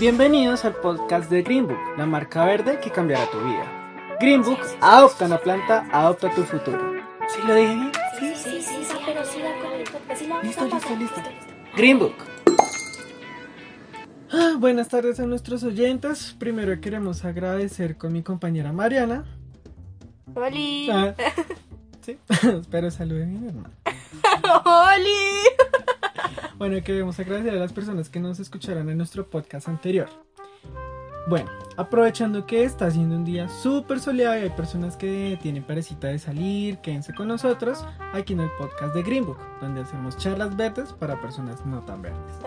Bienvenidos al podcast de Green Book, la marca verde que cambiará tu vida. Green Book, adopta una planta, adopta tu futuro. ¿Sí lo dije bien? Sí, sí, sí, sí, pero con el podcast. Listo, listo, listo. Green Book. Ah, buenas tardes a nuestros oyentes. Primero queremos agradecer con mi compañera Mariana. ¡Holi! Ah, sí, espero saluden bien, hermano. ¡Holi! Bueno, queremos agradecer a las personas que nos escucharon en nuestro podcast anterior. Bueno, aprovechando que está haciendo un día súper soleado y hay personas que tienen parecita de salir, quédense con nosotros aquí en el podcast de Green Book, donde hacemos charlas verdes para personas no tan verdes.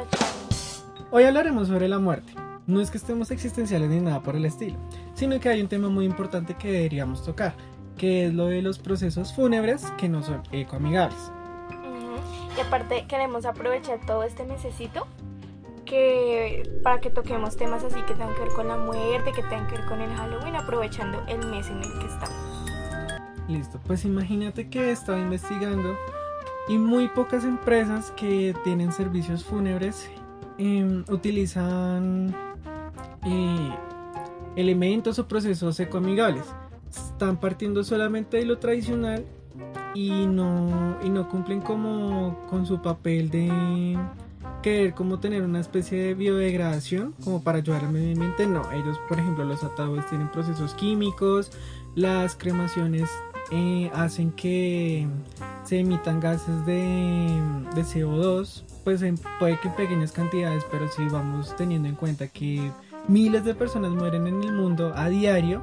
Hoy hablaremos sobre la muerte. No es que estemos existenciales ni nada por el estilo, sino que hay un tema muy importante que deberíamos tocar, que es lo de los procesos fúnebres que no son ecoamigables. Y aparte queremos aprovechar todo este mesecito que para que toquemos temas así que tengan que ver con la muerte, que tengan que ver con el Halloween, aprovechando el mes en el que estamos. Listo, pues imagínate que estaba investigando y muy pocas empresas que tienen servicios fúnebres em, utilizan eh, elementos o procesos ecoamigables. Están partiendo solamente de lo tradicional y no, y no cumplen como con su papel de querer como tener una especie de biodegradación como para ayudar al medio ambiente. No, ellos por ejemplo los ataúdes tienen procesos químicos, las cremaciones eh, hacen que se emitan gases de, de CO2, pues en- puede que en pequeñas cantidades, pero si vamos teniendo en cuenta que miles de personas mueren en el mundo a diario,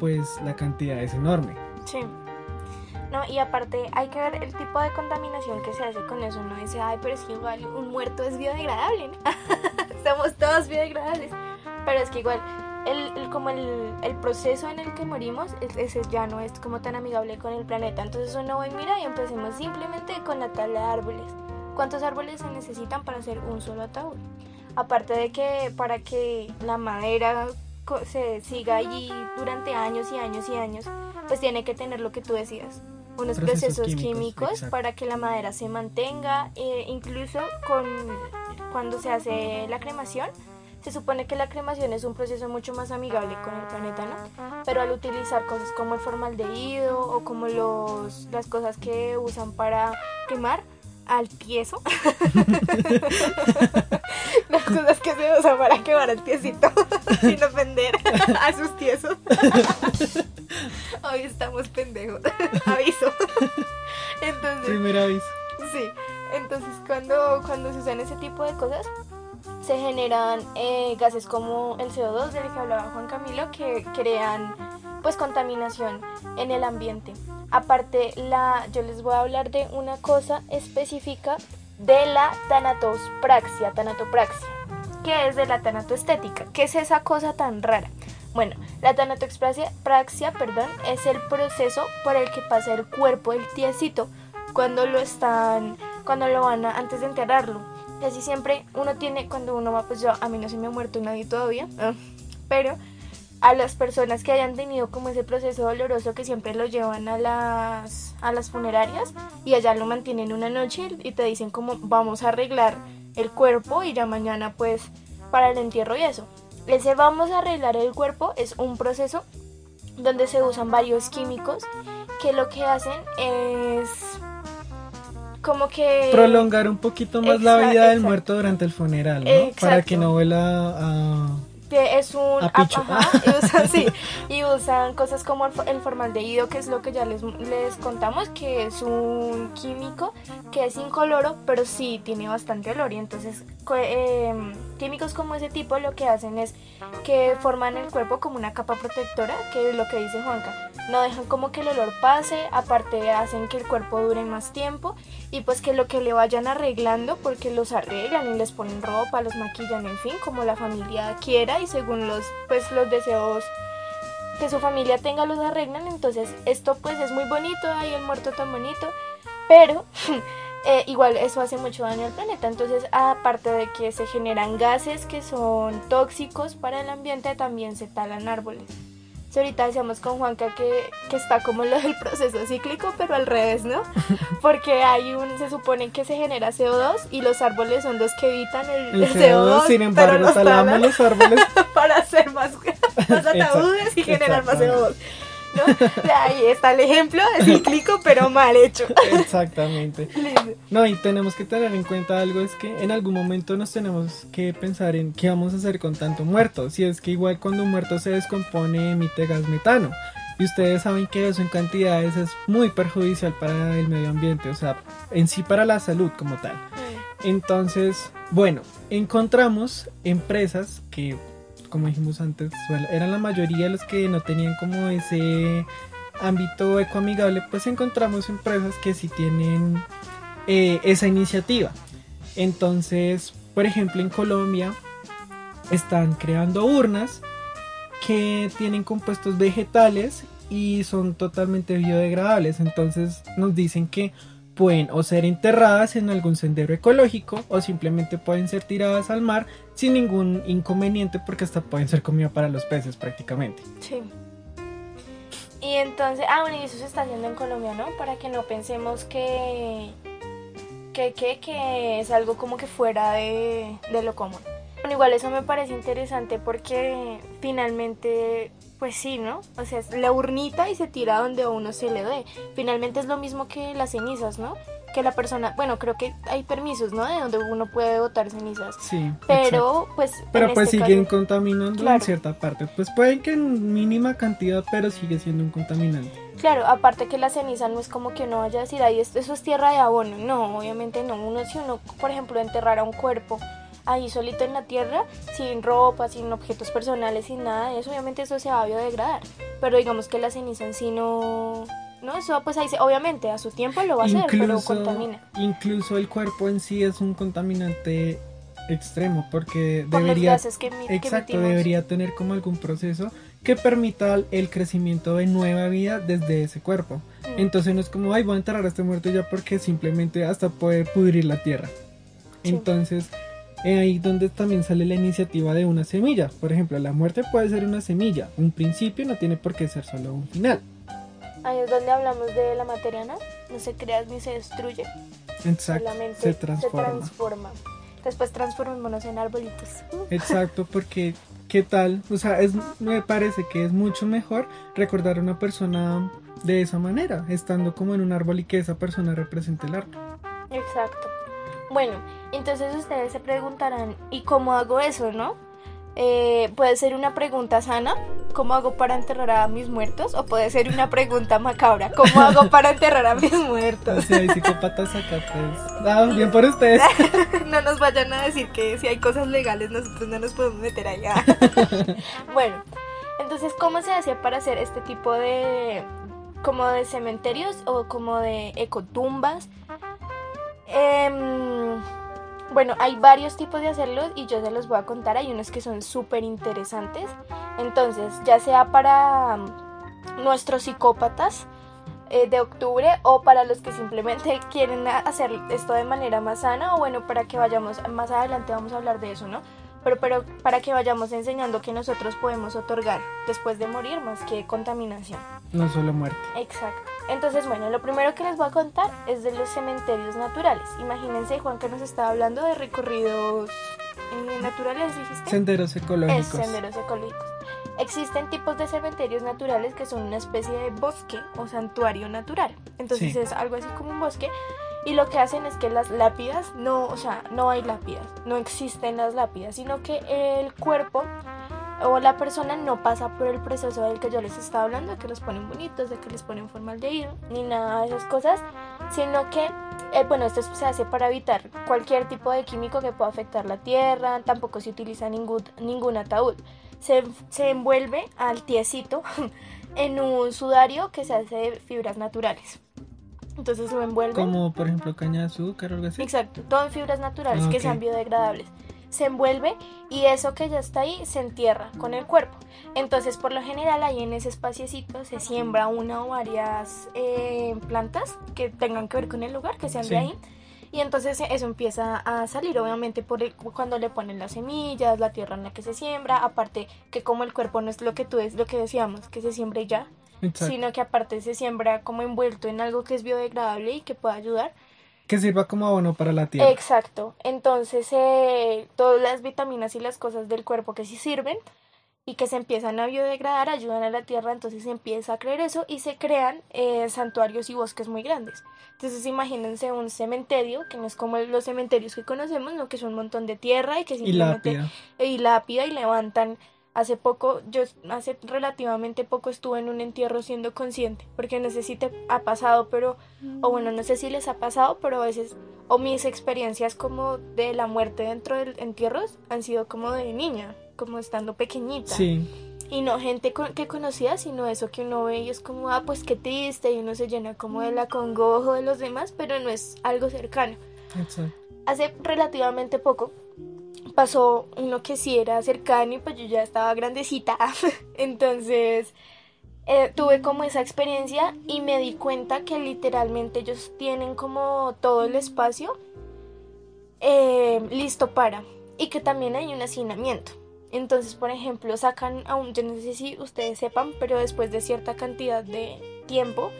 pues la cantidad es enorme. Sí. No, y aparte hay que ver el tipo de contaminación que se hace con eso. Uno dice, ay, pero es que igual un muerto es biodegradable, ¿no? Somos todos biodegradables. Pero es que igual, el, el- como el, el proceso en el que morimos, es- ese ya no es como tan amigable con el planeta. Entonces uno va y mira y empecemos simplemente con la tala de árboles. ¿Cuántos árboles se necesitan para hacer un solo ataúd? Aparte de que para que la madera se siga allí durante años y años y años, pues tiene que tener lo que tú decías, unos Procesos procesos, químicos, para que la madera se mantenga, eh, incluso con cuando se hace la cremación. Se supone que la cremación es un proceso mucho más amigable con el planeta, ¿no? Pero al utilizar cosas como el formaldehído o como los, las cosas que usan para quemar al tieso, las cosas que se usan para quemar al tiesito, sin ofender a sus tiesos. Hoy estamos pendejos, aviso. Entonces, Primer aviso. Sí, entonces cuando, cuando se usan ese tipo de cosas, se generan eh, gases como el CO2 del que hablaba Juan Camilo, que crean pues contaminación en el ambiente. Aparte, la, yo les voy a hablar de una cosa específica de la tanatospraxia, tanatopraxia, que es de la tanatoestética. ¿Qué es esa cosa tan rara? Bueno, la tanatopraxia, praxia, perdón, es el proceso por el que pasa el cuerpo del tiesito cuando lo están, cuando lo van a, antes de enterrarlo. Y así siempre uno tiene, cuando uno va, pues yo, a mí no se me ha muerto nadie todavía, pero a las personas que hayan tenido como ese proceso doloroso que siempre lo llevan a las, a las funerarias y allá lo mantienen una noche y te dicen como vamos a arreglar el cuerpo y ya mañana pues para el entierro y eso. Ese vamos a arreglar el cuerpo es un proceso donde se usan varios químicos que lo que hacen es como que Prolongar un poquito más la vida del exacto. muerto durante el funeral, ¿no? Exacto. Para que no vuela a... que es un A picho. ajá, y usan, sí, y usan cosas como el formaldehído que es lo que ya les, les contamos que es un químico que es incoloro pero sí tiene bastante olor y entonces em, químicos como ese tipo lo que hacen es que forman el cuerpo como una capa protectora que es lo que dice Juanca. No dejan como que el olor pase aparte hacen que el cuerpo dure más tiempo y pues que lo que le vayan arreglando porque los arreglan y les ponen ropa, los maquillan, en fin, como la familia quiera y según los pues los deseos que su familia tenga los arreglan, entonces esto pues es muy bonito, hay el muerto tan bonito, pero eh, igual eso hace mucho daño al planeta, entonces aparte de que se generan gases que son tóxicos para el ambiente, también se talan árboles. Si ahorita decíamos con Juanca que, que está como lo del proceso cíclico, pero al revés, ¿no? Porque hay un, se supone que se genera CO2 y los árboles son los que evitan el, El CO2, sin embargo, nos talamos los árboles. para hacer más, más ataúdes y generar más CO2. ¿No? Ahí está el ejemplo cíclico, pero mal hecho. Exactamente. No, y tenemos que tener en cuenta algo, es que en algún momento nos tenemos que pensar en qué vamos a hacer con tanto muerto. Si es que igual cuando un muerto se descompone emite gas metano. Y ustedes saben que eso en cantidades es muy perjudicial para el medio ambiente, o sea, en sí para la salud como tal. Entonces, bueno, encontramos empresas que, como dijimos antes, eran la mayoría los que no tenían como ese ámbito ecoamigable, pues encontramos empresas que sí tienen eh, esa iniciativa. Entonces, por ejemplo, en Colombia están creando urnas que tienen compuestos vegetales y son totalmente biodegradables. Entonces nos dicen que pueden o ser enterradas en algún sendero ecológico o simplemente pueden ser tiradas al mar sin ningún inconveniente porque hasta pueden ser comida para los peces prácticamente. Sí. Y entonces, ah, bueno, y eso se está haciendo en Colombia, ¿no? Para que no pensemos que, que, que, que es algo como que fuera de, de lo común. Bueno, igual eso me parece interesante porque finalmente, pues sí, ¿no? O sea, es la urnita y se tira donde a uno se le dé. Finalmente es lo mismo que las cenizas, ¿no? Que la persona, bueno, creo que hay permisos, ¿no? De donde uno puede botar cenizas. Sí. exacto. Pero, pues... Pero en pues este siguen caso- contaminando Claro. en cierta parte. Pues pueden que en mínima cantidad, pero sigue siendo un contaminante. Claro, aparte que la ceniza no es como que uno vaya a decir, ahí eso es tierra de abono. No, obviamente no. Uno, si uno, por ejemplo, enterrara un cuerpo ahí solito en la tierra, sin ropa, sin objetos personales, sin nada de eso, obviamente eso se va a biodegradar. Pero digamos que la ceniza en sí no. No, eso pues ahí se, obviamente a su tiempo lo va a hacer, pero contamina. incluso el cuerpo en sí es un contaminante extremo porque Por debería que, que exacto emitimos. debería tener como algún proceso que permita el crecimiento de nueva vida desde ese cuerpo Mm. entonces no es como ay voy a enterrar a este muerto ya porque simplemente hasta puede pudrir la tierra Sí. entonces eh, ahí donde también sale la iniciativa de una semilla por ejemplo la muerte puede ser una semilla un principio no tiene por qué ser solo un final Ahí es donde hablamos de la materia, ¿no? No se crea ni se destruye. exacto solamente se transforma transforma. Después transformémonos en arbolitos. Exacto, porque ¿qué tal? O sea, es, me parece que es mucho mejor recordar a una persona de esa manera, estando como en un árbol y que esa persona represente el árbol. Exacto. Bueno, entonces ustedes se preguntarán, ¿y cómo hago eso, no? Eh, puede ser una pregunta sana, ¿cómo hago para enterrar a mis muertos? O puede ser una pregunta macabra, ¿cómo hago para enterrar a mis muertos? sea, hay psicópatas acá, pues. Ah, bien por ustedes. no nos vayan a decir que si hay cosas legales nosotros no nos podemos meter allá. bueno, entonces, ¿cómo se hace para hacer este tipo de como de cementerios o como de ecotumbas? Em, bueno, hay varios tipos de hacerlo y yo se los voy a contar. Hay unos que son súper interesantes. Entonces, ya sea para mm, nuestros psicópatas eh, de octubre o para los que simplemente quieren hacer esto de manera más sana o bueno, para que vayamos, más adelante vamos a hablar de eso, ¿no? Pero, pero para que vayamos enseñando que nosotros podemos otorgar después de morir más que contaminación. No solo muerte. Exacto. Entonces, bueno, lo primero que les voy a contar es de los cementerios naturales. Imagínense, Juan, que nos estaba hablando de recorridos eh, naturales, dijiste. Senderos Es ecológicos. senderos ecológicos. Existen tipos de cementerios naturales que son una especie de bosque o santuario natural. Entonces Sí. es algo así como un bosque. Y lo que hacen es que las lápidas, no, o sea, no hay lápidas, no existen las lápidas, sino que el cuerpo o la persona no pasa por el proceso del que yo les estaba hablando, que los ponen bonitos, de que les ponen formaldehído, ni nada de esas cosas, sino que, eh, bueno, esto se hace para evitar cualquier tipo de químico que pueda afectar la tierra, tampoco se utiliza ningún, ningún ataúd. Se, se envuelve al tiecito en un sudario que se hace de fibras naturales. Entonces lo envuelve. Como por ejemplo caña de azúcar o algo así. Exacto, todo en fibras naturales Ah, que ok. sean biodegradables. Se envuelve y eso que ya está ahí se entierra con el cuerpo. Entonces, por lo general, ahí en ese espaciecito se siembra una o varias eh, plantas que tengan que ver con el lugar, que sean Sí. de ahí. Y entonces eso empieza a salir, obviamente, por el- cuando le ponen las semillas, la tierra en la que se siembra, aparte que como el cuerpo no es lo que tú es lo que decíamos, que se siembra y ya, Exacto. sino que aparte se siembra como envuelto en algo que es biodegradable y que pueda ayudar. Que sirva como abono para la tierra. Exacto. Entonces, eh, todas las vitaminas y las cosas del cuerpo que sí sirven y que se empiezan a biodegradar ayudan a la tierra, entonces se empieza a creer eso y se crean eh, santuarios y bosques muy grandes. Entonces, imagínense un cementerio, que no es como los cementerios que conocemos, no que es un montón de tierra y que y simplemente lápida. y lápida y levantan. Hace poco, yo hace relativamente poco estuve en un entierro siendo consciente, porque no sé si te ha pasado, pero, o bueno, no sé si les ha pasado, pero a veces, o mis experiencias como de la muerte dentro de entierros han sido como de niña, como estando pequeñita. Sí, Y no gente con- que conocía, sino eso que uno ve y es como, ah, pues qué triste, y uno se llena como de la congojo de los demás, pero no es algo cercano exacto. hace relativamente poco pasó uno que sí era cercano y pues yo ya estaba grandecita. Entonces eh, tuve como esa experiencia y me di cuenta que literalmente ellos tienen como todo el espacio eh, listo para y que también hay un hacinamiento. Entonces, por ejemplo, sacan a un, yo no sé si ustedes sepan, pero después de cierta cantidad de tiempo,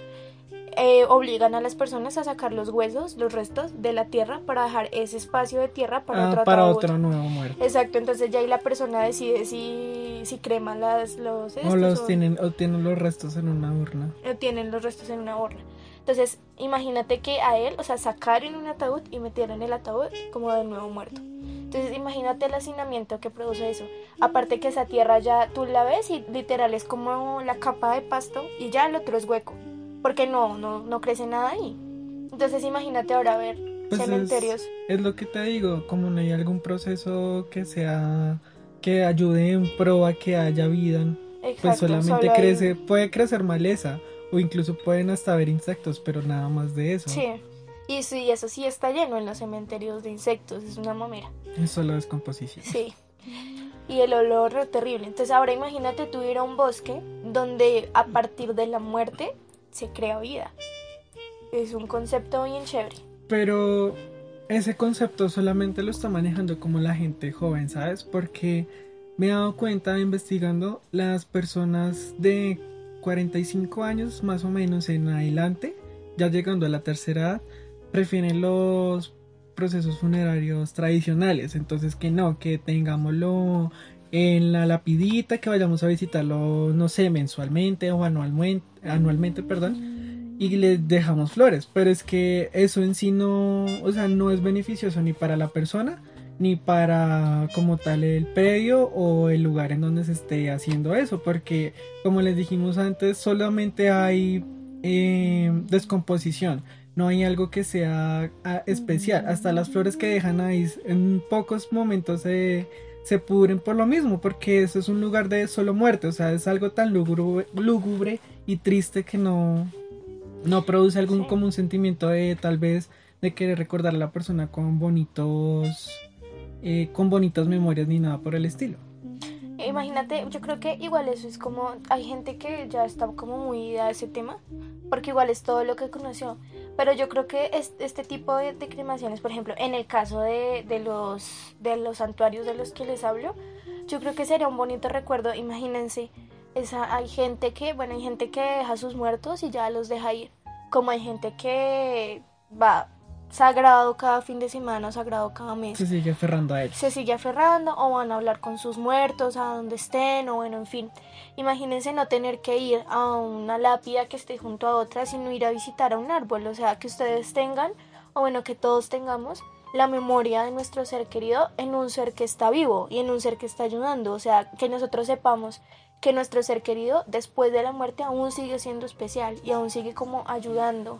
eh, obligan a las personas a sacar los huesos, los restos de la tierra para dejar ese espacio de tierra para Ah, otro para otro nuevo muerto. Exacto, entonces ya ahí la persona decide si, si crema las, los O estos los o- tienen, o tienen los restos en una urna. o tienen los restos en una urna. Entonces, imagínate que a él, o sea, sacaron un ataúd y metieron el ataúd como de nuevo muerto. Entonces, imagínate el hacinamiento que produce eso. Aparte que esa tierra ya tú la ves y literal es como la capa de pasto y ya el otro es hueco. Porque no, no, no crece nada ahí. Entonces, imagínate ahora ver Pues es- cementerios. Es lo que te digo, como no hay algún proceso que sea que ayude en pro a que haya vida, pues Exacto, solamente solo hay- crece, puede crecer maleza o incluso pueden hasta haber insectos, pero nada más de eso. Sí. Y sí, eso sí está lleno en los cementerios de insectos, es una mamera. Es solo descomposición. Sí. Y el olor terrible. Entonces ahora imagínate tú ir a un bosque donde a partir de la muerte se crea vida. Es un concepto bien chévere. Pero ese concepto solamente lo está manejando como la gente joven, ¿sabes? Porque me he dado cuenta investigando las personas de 45 años más o menos en adelante, ya llegando a la tercera edad, prefieren los procesos funerarios tradicionales. Entonces que no, que tengámoslo en la lapidita, que vayamos a visitarlo, no sé, mensualmente o anualmente, anualmente, perdón y le dejamos flores, pero es que eso en sí no, o sea, no es beneficioso ni para la persona ni para como tal el predio o el lugar en donde se esté haciendo eso, porque como les dijimos antes, solamente hay eh, descomposición, no hay algo que sea ah, especial, hasta las flores que dejan ahí en pocos momentos se, se pudren por lo mismo, porque eso es un lugar de solo muerte, o sea, es algo tan lúgubre, lúgubre y triste que no, no produce algún como un sentimiento de tal vez de querer recordar a la persona con bonitos eh, con bonitas memorias ni nada por el estilo Imagínate, yo creo que igual eso es como, hay gente que ya está como muy a ese tema, porque igual es todo lo que conoció. Pero yo creo que es- este tipo de, de cremaciones, por ejemplo, en el caso de, de los, de los santuarios de los que les hablo, yo creo que sería un bonito recuerdo. Imagínense, esa, hay gente que, bueno, hay gente que deja sus muertos y ya los deja ir. Como hay gente que va sagrado cada fin de semana, sagrado cada mes se sigue aferrando a él se sigue aferrando o van a hablar con sus muertos a donde estén o bueno, en fin. Imagínense no tener que ir a una lápida que esté junto a otra, sino ir a visitar a un árbol, o sea, que ustedes tengan o bueno, que todos tengamos la memoria de nuestro ser querido en un ser que está vivo y en un ser que está ayudando, o sea, que nosotros sepamos que nuestro ser querido después de la muerte aún sigue siendo especial y aún sigue como ayudando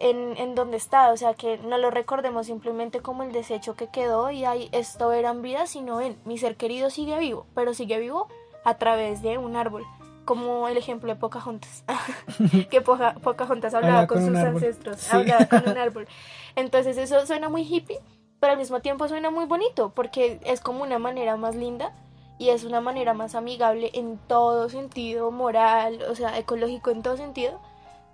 en, en donde está, o sea, que no lo recordemos simplemente como el desecho que quedó y ahí esto eran vidas, sino en mi ser querido sigue vivo, pero sigue vivo a través de un árbol, como el ejemplo de Pocahontas, que Poca- Pocahontas hablaba con, sus ancestros, Sí. hablaba con un árbol. Entonces eso suena muy hippie, pero al mismo tiempo suena muy bonito, porque es como una manera más linda y es una manera más amigable en todo sentido, moral, o sea, ecológico en todo sentido,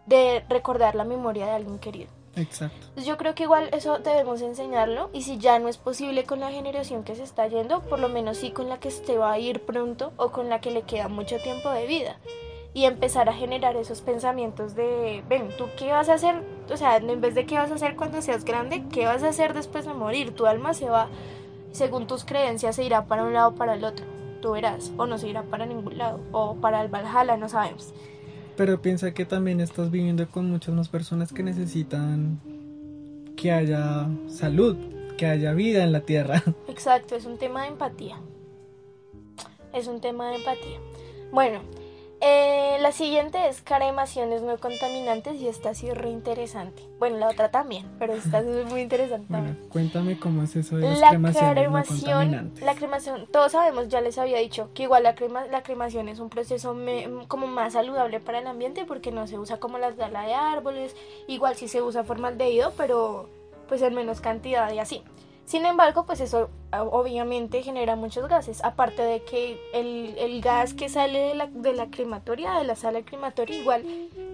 de recordar la memoria de alguien querido. Exacto. Entonces yo creo que igual eso debemos enseñarlo y si ya no es posible con la generación que se está yendo, por lo menos sí con la que se va a ir pronto o con la que le queda mucho tiempo de vida y empezar a generar esos pensamientos de, ven, ¿tú qué vas a hacer? O sea, en vez de qué vas a hacer cuando seas grande, ¿qué vas a hacer después de morir? Tu alma se va, según tus creencias, se irá para un lado o para el otro. Tú verás, o no se irá para ningún lado, o para el Valhalla, no sabemos. Pero piensa que también estás viviendo con muchas más personas que necesitan que haya salud, que haya vida en la tierra. Exacto, es un tema de empatía. Es un tema de empatía. Bueno, eh, la siguiente es cremaciones no contaminantes y esta sí es re interesante. Bueno, la otra también, pero esta es muy interesante Bueno, también. cuéntame cómo es eso de las La cremaciones no cremación, contaminantes. la cremación, todos sabemos, ya les había dicho, que igual la, crema, la cremación es un proceso me- como más saludable para el ambiente porque no se usa como la tala de árboles, igual sí se usa formaldehído, pero pues en menos cantidad y así. Sin embargo, pues eso obviamente genera muchos gases, aparte de que el, el gas que sale de la, de la crematoria, de la sala crematoria, igual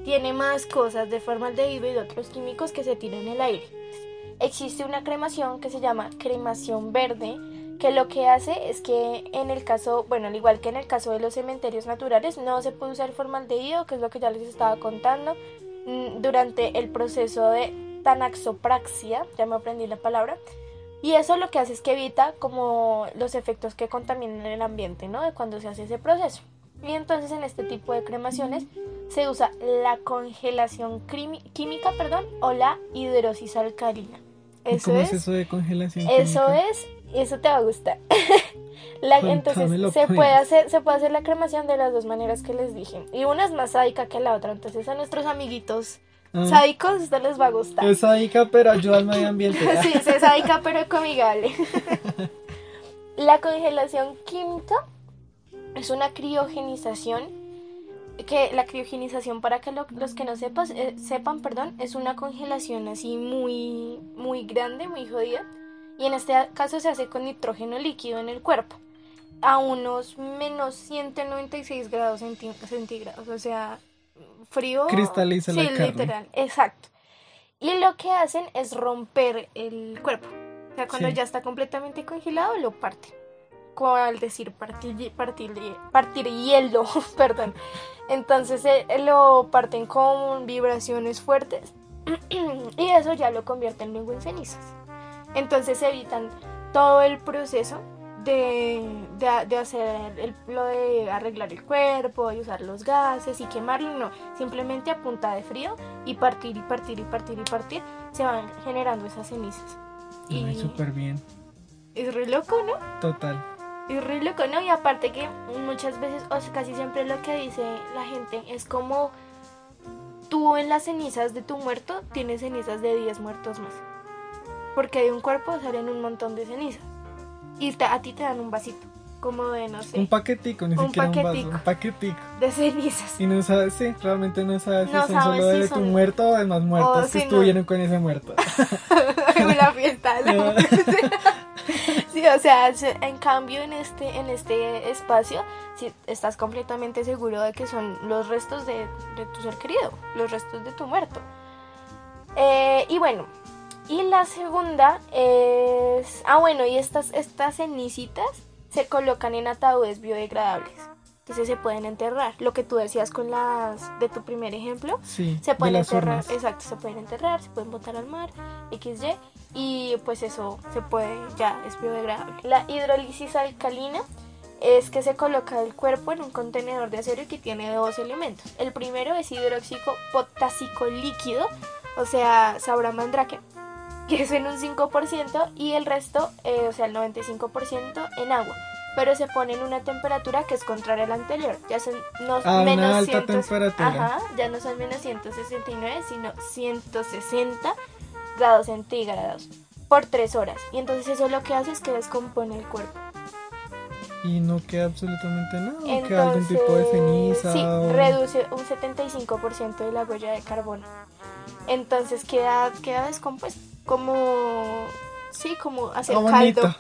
tiene más cosas de formaldehído y de otros químicos que se tiran en el aire. Existe una cremación que se llama cremación verde, que lo que hace es que en el caso, bueno, al igual que en el caso de los cementerios naturales, no se puede usar formaldehído, que es lo que ya les estaba contando, mm, durante el proceso de tanaxopraxia, ya me aprendí la palabra, y eso lo que hace es que evita como los efectos que contaminan el ambiente, ¿no? De cuando se hace ese proceso. Y entonces en este tipo de cremaciones se usa la congelación química, perdón, o la hidrosis alcalina. ¿Y Eso ¿Cómo es, es eso de congelación? eso química? es, eso te va a gustar. La- entonces se pues. puede hacer, se puede hacer la cremación de las dos maneras que les dije. Y una es más sádica que la otra. Entonces a nuestros amiguitos sádicos esto les va a gustar. es sádica, pero ayuda al medio ambiente. Sí, se sádica pero comigable. La congelación química es una criogenización que la criogenización para que lo- los que no sepas, eh, sepan, perdón, es una congelación así muy muy grande, muy jodida y en este caso se hace con nitrógeno líquido en el cuerpo a unos menos 196 grados centígrados, o sea, frío Cristaliza la sí, carne. literal, exacto. Y lo que hacen es romper el cuerpo. O sea, cuando Sí. ya está completamente congelado, lo parten. Cual decir partir, partir, hi- partir hielo, perdón. Entonces eh, lo parten con vibraciones fuertes y eso ya lo convierten luego en cenizas. Entonces evitan todo el proceso de, de- de hacer el- lo de arreglar el cuerpo y usar los gases y quemarlo, no, simplemente a punta de frío y partir y partir y partir y partir se van generando esas cenizas. Ay, Y súper bien. es re loco, ¿no? Total. Es re loco, ¿no? Y aparte que muchas veces, o sea, casi siempre lo que dice la gente es como tú en las cenizas de tu muerto tienes cenizas de 10 muertos más. Porque de un cuerpo salen un montón de cenizas. Y te- a ti te dan un vasito, como de, no sé, Un paquetico, ni Un siquiera un paquetico. vaso. Un paquetico. de cenizas. Y no sabes, sí, realmente no sabes No si son sabes solo si de tu muerto o de más muertos que si no. estuvieron con ese muerto. la fiesta la No. Sí, o sea, se- en cambio en este, en este espacio, si estás completamente seguro de que son los restos de, de tu ser querido, los restos de tu muerto. Eh, y bueno, y la segunda es... Ah, bueno, y estas, estas cenicitas se colocan en ataúdes biodegradables. Entonces se pueden enterrar. Lo que tú decías con las de tu primer ejemplo, Sí, se de pueden enterrar, urnas. exacto, se pueden enterrar, se pueden botar al mar, XY, y pues eso se puede, ya es biodegradable. La hidrólisis alcalina es que se coloca el cuerpo en un contenedor de acero y que tiene dos elementos. El primero es hidróxido potásico líquido, o sea, sabor a mandrake, que es en un 5%, y el resto, eh, o sea, el 95% en agua. Pero se pone en una temperatura que es contraria a la anterior. Ya son no, una menos alta 100 temperatura. Ajá, ya no son menos 169, sino 160 grados centígrados por 3 horas. Y entonces eso lo que hace es que descompone el cuerpo. Y no queda absolutamente nada. o queda algún tipo de Entonces, ceniza. sí, o- reduce un 75% de la huella de carbono. Entonces queda, queda descompuesto. Como, sí, como hacer bonito. caldo.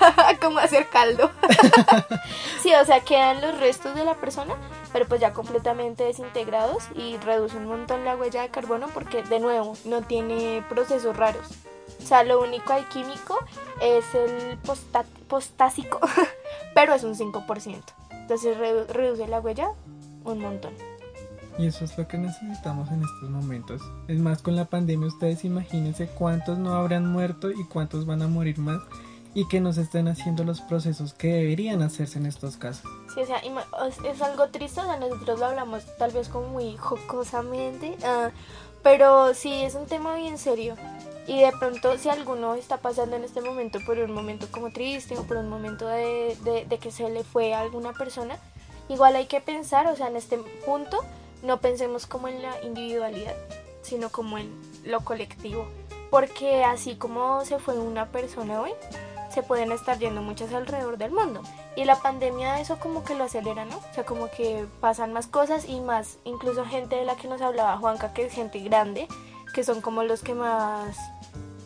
como hacer caldo. sí, o sea, quedan los restos de la persona, pero pues ya completamente desintegrados y reduce un montón la huella de carbono porque de nuevo no tiene procesos raros. O sea, lo único alquímico es el postásico, pero es un 5%. Entonces reduce la huella un montón. Y eso es lo que necesitamos en estos momentos. Es más, con la pandemia ustedes imagínense cuántos no habrán muerto y cuántos van a morir más y que nos estén haciendo los procesos que deberían hacerse en estos casos. Sí, o sea, es, algo triste, o sea, nosotros lo hablamos tal vez como muy jocosamente, uh, pero sí es un tema bien serio. Y de pronto si alguno está pasando en este momento por un momento como triste o por un momento de, de, que se le fue a alguna persona, igual hay que pensar, o sea, en este punto no pensemos como en la individualidad, sino como en lo colectivo. Porque así como se fue una persona hoy, se pueden estar yendo muchas alrededor del mundo. Y la pandemia eso como que lo acelera, ¿no? O sea, como que pasan más cosas y más, incluso gente de la que nos hablaba Juanca, que es gente grande, que son como los que más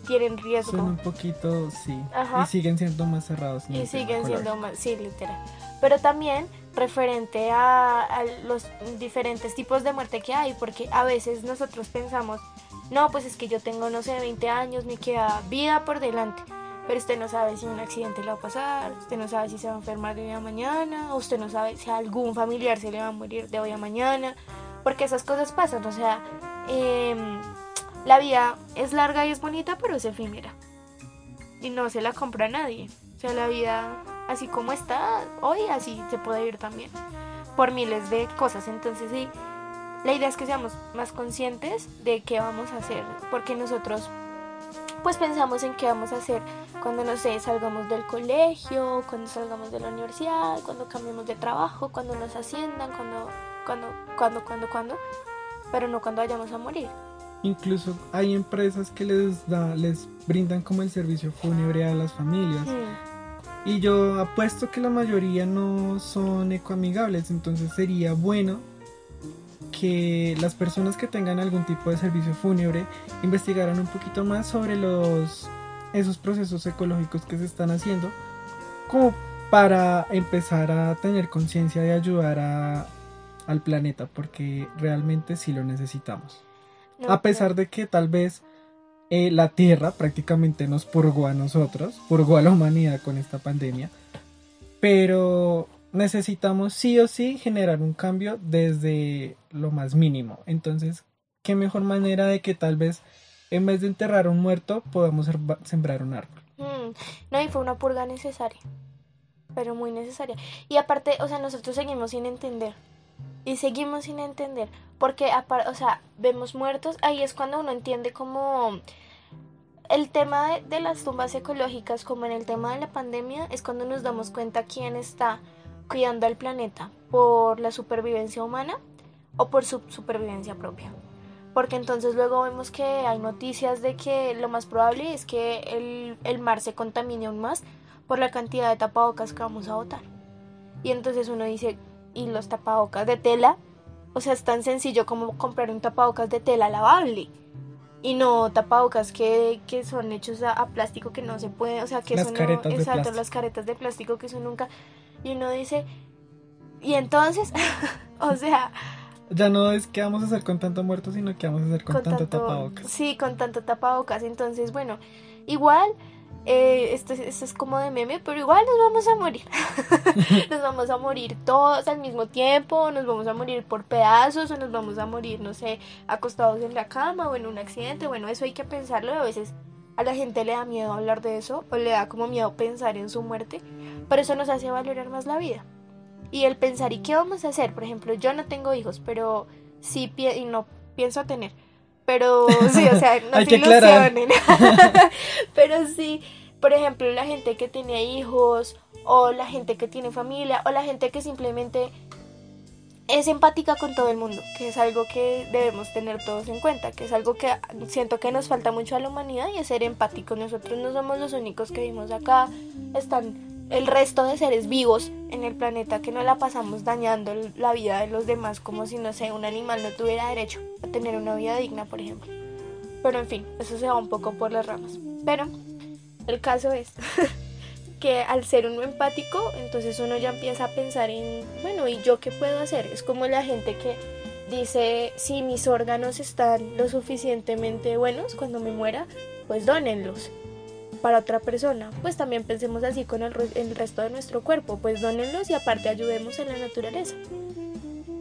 tienen riesgo. Son un poquito, sí. Y siguen siendo más cerrados. Y siguen siendo más, sí, literal. Pero también referente a, los diferentes tipos de muerte que hay, porque a veces nosotros pensamos, no, pues es que yo tengo, no sé, 20 años, me queda vida por delante, pero usted no sabe si un accidente le va a pasar, usted no sabe si se va a enfermar de hoy a mañana, usted no sabe si algún familiar se le va a morir de hoy a mañana, porque esas cosas pasan, o sea, em, la vida es larga y es bonita, pero es efímera, y no se la compra nadie, o sea, la vida así como está hoy, así se puede ir también por miles de cosas. Entonces sí, la idea es que seamos más conscientes de qué vamos a hacer, porque nosotros pues pensamos en qué vamos a hacer cuando no sé, salgamos del colegio, cuando salgamos de la universidad, cuando cambiemos de trabajo, cuando nos asciendan, cuando cuando cuando cuando cuando, pero no cuando vayamos a morir. Incluso hay empresas que les da les brindan como el servicio fúnebre a las familias. Y yo apuesto que la mayoría no son ecoamigables, entonces sería bueno que las personas que tengan algún tipo de servicio fúnebre investigaran un poquito más sobre los esos procesos ecológicos que se están haciendo como para empezar a tener conciencia de ayudar a, al planeta porque realmente sí lo necesitamos. A pesar de que tal vez eh, la Tierra prácticamente nos purgó a nosotros, purgó a la humanidad con esta pandemia, pero necesitamos sí o sí generar un cambio desde lo más mínimo. Entonces, ¿qué mejor manera de que tal vez en vez de enterrar un muerto podamos sembrar un árbol? Mm, no, y fue una purga necesaria, pero muy necesaria. Y aparte, o sea, nosotros seguimos sin entender. Y seguimos sin entender. Porque, o sea, vemos muertos, ahí es cuando uno entiende como el tema de, las tumbas ecológicas, como en el tema de la pandemia, es cuando nos damos cuenta quién está cuidando al planeta por la supervivencia humana o por su supervivencia propia. Porque entonces luego vemos que hay noticias de que lo más probable es que el, el mar se contamine aún más por la cantidad de tapabocas que vamos a botar. Y entonces uno dice, ¿y los tapabocas de tela? O sea, es tan sencillo como comprar un tapabocas de tela lavable. Y no tapabocas que, que son hechos a, plástico que no se puede, o sea, que las son caretas exacto, las caretas de plástico que eso nunca. Y uno dice, y entonces, o sea, ya no es que vamos a hacer con tanto muerto, sino que vamos a hacer con, tanto tapabocas. Sí, con tanto tapabocas. Entonces, bueno, igual eh, esto, es como de meme, pero igual nos vamos a morir. nos vamos a morir todos al mismo tiempo, nos vamos a morir por pedazos o nos vamos a morir, no sé, acostados en la cama o en un accidente. Bueno, eso hay que pensarlo a veces a la gente le da miedo hablar de eso o le da como miedo pensar en su muerte, pero eso nos hace valorar más la vida. Y el pensar, ¿y qué vamos a hacer? Por ejemplo, yo no tengo hijos, pero sí no pienso tener pero sí, o sea, no se ilusionen. pero sí, por ejemplo, la gente que tiene hijos, o la gente que tiene familia, o la gente que simplemente es empática con todo el mundo, que es algo que debemos tener todos en cuenta, que es algo que siento que nos falta mucho a la humanidad y es ser empáticos. Nosotros no somos los únicos que vivimos acá, están el resto de seres vivos en el planeta que no la pasamos dañando la vida de los demás como si no sé un animal no tuviera derecho a tener una vida digna por ejemplo. Pero en fin eso se va un poco por las ramas. Pero el caso es porque al ser uno empático, entonces uno ya empieza a pensar en, bueno, ¿y yo qué puedo hacer? Es como la gente que dice, si mis órganos están lo suficientemente buenos cuando me muera, pues dónenlos para otra persona. Pues también pensemos así con el, resto de nuestro cuerpo, pues dónenlos y aparte ayudemos en la naturaleza.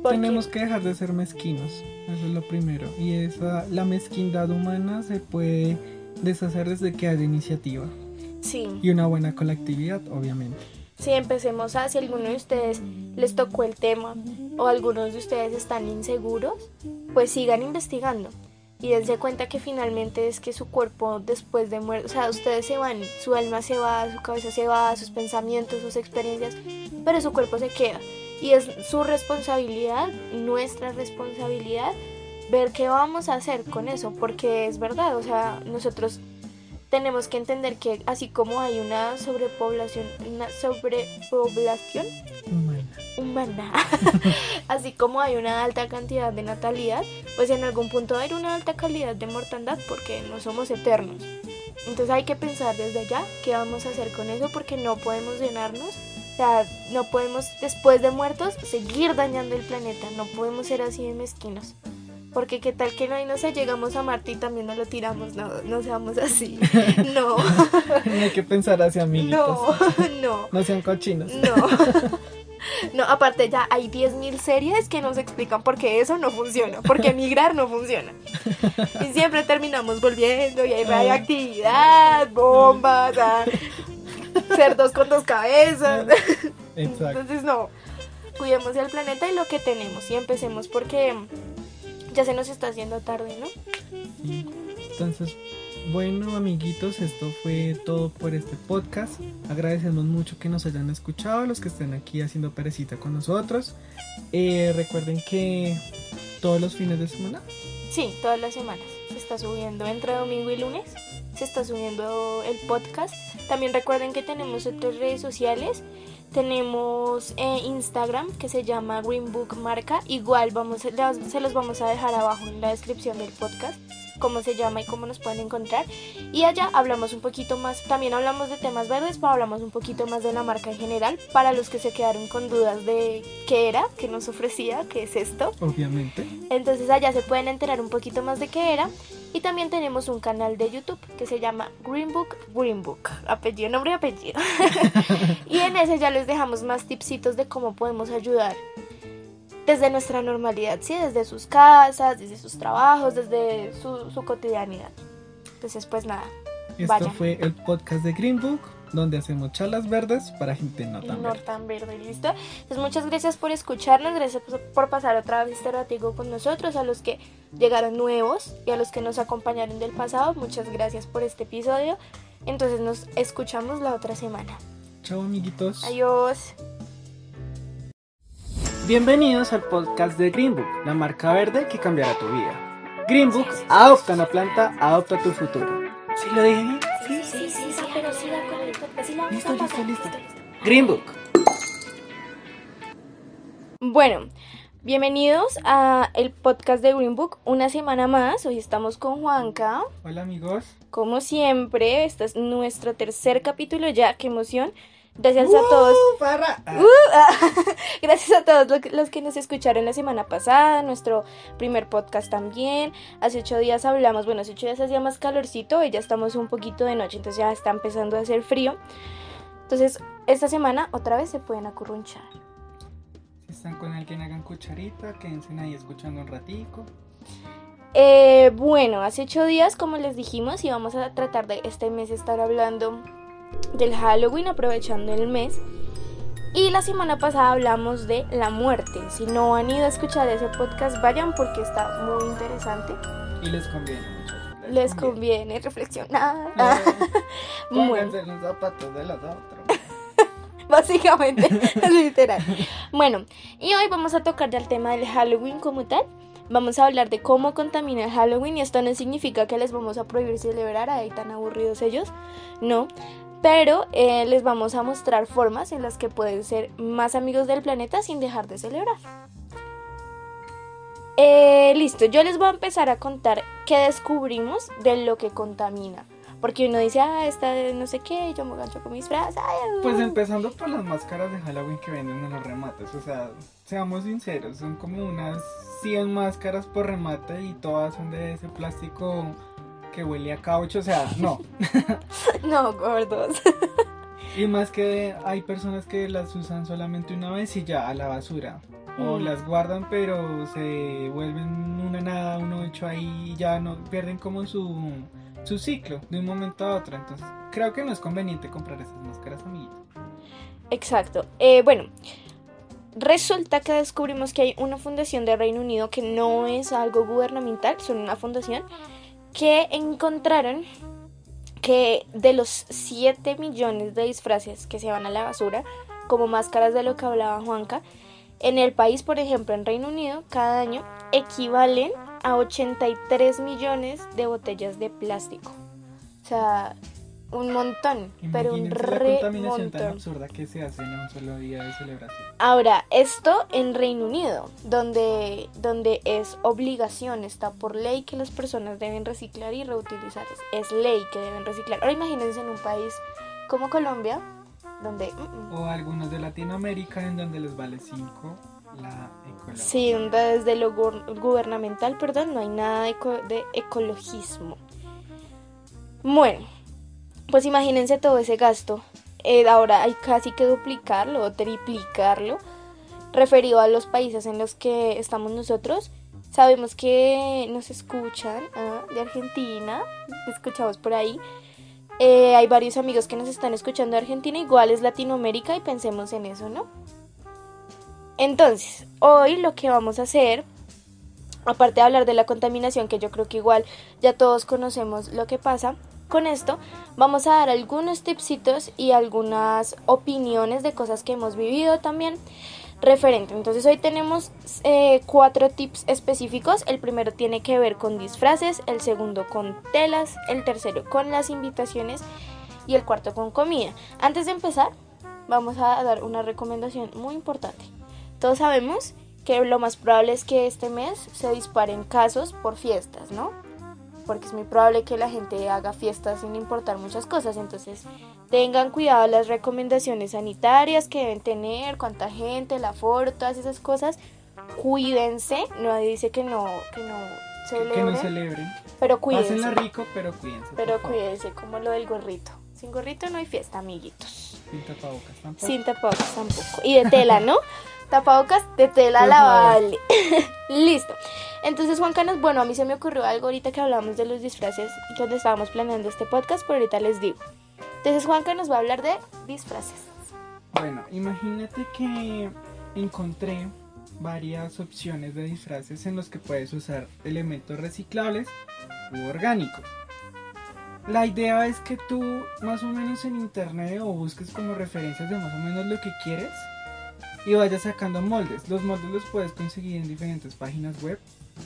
Tenemos que dejar de ser mezquinos, eso es lo primero. Y esa, la mezquindad humana se puede deshacer desde que haya iniciativa. Sí. Y una buena colectividad, obviamente. Si empecemos a, si alguno de ustedes les tocó el tema o algunos de ustedes están inseguros, pues sigan investigando y dense cuenta que finalmente es que su cuerpo después de muerto, o sea, ustedes se van, su alma se va, su cabeza se va, sus pensamientos, sus experiencias, pero su cuerpo se queda. Y es su responsabilidad, nuestra responsabilidad, ver qué vamos a hacer con eso, porque es verdad, o sea, nosotros tenemos que entender que así como hay una sobrepoblación, una sobrepoblación humana, así como hay una alta cantidad de natalidad, pues en algún punto hay una alta calidad de mortandad porque no somos eternos. Entonces hay que pensar desde allá qué vamos a hacer con eso porque no podemos llenarnos, o sea, no podemos después de muertos seguir dañando el planeta, no podemos ser así de mezquinos. Porque qué tal que no, y no sé, llegamos a Marte y también nos lo tiramos, no, no seamos así. No. no hay que pensar hacia amiguitos. No, no. No sean cochinos. No. No, aparte ya hay 10.000 series que nos explican por qué eso no funciona, porque migrar no funciona. Y siempre terminamos volviendo y hay radioactividad, bombas, cerdos con dos cabezas. Exacto. Entonces no, cuidemos del planeta y lo que tenemos y empecemos porque ya se nos está haciendo tarde, ¿no? Entonces, bueno, amiguitos, esto fue todo por este podcast. Agradecemos mucho que nos hayan escuchado, los que estén aquí haciendo perecita con nosotros. Eh, recuerden que todos los fines de semana. Sí, todas las semanas. Se está subiendo entre domingo y lunes. Se está subiendo el podcast. También recuerden que tenemos otras redes sociales tenemos eh, Instagram que se llama Green Book Marca. Igual vamos, se los vamos a dejar abajo en la descripción del podcast cómo se llama y cómo nos pueden encontrar. Y allá hablamos un poquito más, también hablamos de temas verdes, pero hablamos un poquito más de la marca en general, para los que se quedaron con dudas de qué era, qué nos ofrecía, qué es esto. Obviamente. Entonces allá se pueden enterar un poquito más de qué era. Y también tenemos un canal de YouTube que se llama Green Book Green Book, apellido, nombre y apellido. y en ese ya les dejamos más tipsitos de cómo podemos ayudar desde nuestra normalidad, ¿sí? Desde sus casas, desde sus trabajos, desde su, cotidianidad. Entonces, pues nada. Esto fue el podcast de Green Book, donde hacemos charlas verdes para gente no tan no tan verde, ¿listo? Entonces, muchas gracias por escucharnos, gracias por pasar otra vez este ratico con nosotros, a los que llegaron nuevos y a los que nos acompañaron del pasado, muchas gracias por este episodio. Entonces, nos escuchamos la otra semana. Chao, amiguitos. Adiós. Bienvenidos al podcast de Greenbook, la marca verde que cambiará tu vida. Greenbook, adopta una planta, adopta tu futuro. ¿Sí lo dije bien? Sí, sí, podcast. Listo, listo, listo. Greenbook. Bueno, bienvenidos a el podcast de Greenbook. Una semana más. Hoy estamos con Juanca. Hola, amigos. Como siempre, este es nuestro tercer capítulo ya. ¡Qué emoción! Gracias a todos. Uh, gracias a todos los que nos escucharon la semana pasada, nuestro primer podcast también. Hace ocho días hablamos, bueno, hace ocho días hacía más calorcito y ya estamos un poquito de noche, entonces ya está empezando a hacer frío. Entonces, esta semana otra vez se pueden acurrunchar. Si están con alguien, hagan cucharita, quédense ahí escuchando un ratico. Eh, bueno, hace ocho días, como les dijimos, íbamos a tratar de este mes estar hablando del Halloween aprovechando el mes. Y la semana pasada hablamos de la muerte. Si no han ido a escuchar ese podcast, vayan porque está muy interesante. Y les conviene Les, conviene. reflexionar. Pónganse los zapatos de los otros. Básicamente, literal. Bueno, y hoy vamos a tocar ya el tema del Halloween como tal. Vamos a hablar de cómo contamina el Halloween y esto no significa que les vamos a prohibir celebrar, ahí tan aburridos ellos, no, pero eh, les vamos a mostrar formas en las que pueden ser más amigos del planeta sin dejar de celebrar. Eh, listo, yo les voy a empezar a contar qué descubrimos de lo que contamina. Porque uno dice, ah, esta de no sé qué, yo me gancho con mis frases. ay, Pues uh". empezando por las máscaras de Halloween que venden en los remates, o sea, seamos sinceros, son como unas 100 máscaras por remate y todas son de ese plástico que huele a caucho, o sea, no. No, gordos. Y más que hay personas que las usan solamente una vez y ya a la basura. O las guardan pero se vuelven una nada, uno hecho ahí y ya no pierden como su, su ciclo de un momento a otro. Entonces creo que no es conveniente comprar esas máscaras, amiguitos. Exacto. Eh, bueno, resulta que descubrimos que hay una fundación de Reino Unido que no es algo gubernamental, son una fundación que encontraron que de los 7 millones de disfraces que se van a la basura, como máscaras de lo que hablaba Juanca, en el país, por ejemplo, en Reino Unido, cada año equivalen a 83 millones de botellas de plástico. O sea, un montón, pero un Imagínense la re contaminación tan montón. absurda que se hace en un solo día de celebración. Ahora, esto en Reino Unido, donde, donde es obligación, está por ley que las personas deben reciclar y reutilizar. Es, ley que deben reciclar. Ahora imagínense en un país como Colombia, donde... mm, mm, O algunos de Latinoamérica en donde les vale 5 la ecología. Sí, desde lo gu- gubernamental, perdón, no hay nada de, eco- de ecologismo. Bueno, pues imagínense todo ese gasto. Eh, ahora hay casi que duplicarlo o triplicarlo referido a los países en los que estamos nosotros. Sabemos que nos escuchan ah, de Argentina, escuchamos por ahí. Eh, hay varios amigos que nos están escuchando de Argentina, igual es Latinoamérica y pensemos en eso, ¿no? Entonces, hoy lo que vamos a hacer, aparte de hablar de la contaminación, que yo creo que igual ya todos conocemos lo que pasa, con esto vamos a dar algunos tipsitos y algunas opiniones de cosas que hemos vivido también referente. Entonces hoy tenemos eh, cuatro tips específicos. El primero tiene que ver con disfraces, el segundo con telas, el tercero con las invitaciones y el cuarto con comida. Antes de empezar, vamos a dar una recomendación muy importante. Todos sabemos que lo más probable es que este mes se disparen casos por fiestas, ¿no? Porque es muy probable que la gente haga fiestas sin importar muchas cosas. Entonces, tengan cuidado las recomendaciones sanitarias que deben tener, cuánta gente, la aforo, todas esas cosas. Cuídense. Nadie dice que no, que no Que, que celebren, no celebren. pero cuídense. Pásenla rico, pero cuídense. Pero cuídense, como lo del gorrito. Sin gorrito no hay fiesta, amiguitos. Sin tapabocas tampoco. Sin tapabocas tampoco. Y de tela, ¿no? tapabocas de tela favor. lavable. Listo. Entonces, Juan Canas, bueno, a mí se me ocurrió algo ahorita que hablamos de los disfraces, donde estábamos planeando este podcast, pero ahorita les digo. Entonces, Juanca nos va a hablar de disfraces. Bueno, imagínate que encontré varias opciones de disfraces en los que puedes usar elementos reciclables u orgánicos. La idea es que tú más o menos en internet o busques como referencias de más o menos lo que quieres y vayas sacando moldes. Los moldes los puedes conseguir en diferentes páginas web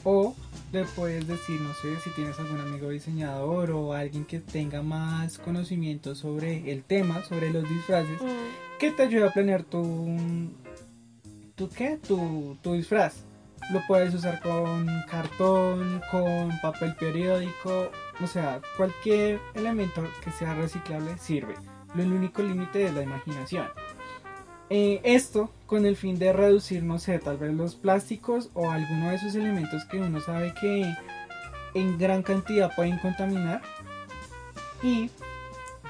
o le puedes decir, no sé, si tienes algún amigo diseñador o alguien que tenga más conocimiento sobre el tema, sobre los disfraces, que te ayuda a planear tu, tu qué, tu, tu disfraz. Lo puedes usar con cartón, con papel periódico, o sea, cualquier elemento que sea reciclable sirve. Lo único límite es la imaginación. Eh, esto con el fin de reducir, no sé, tal vez los plásticos o alguno de esos elementos que uno sabe que en gran cantidad pueden contaminar. Y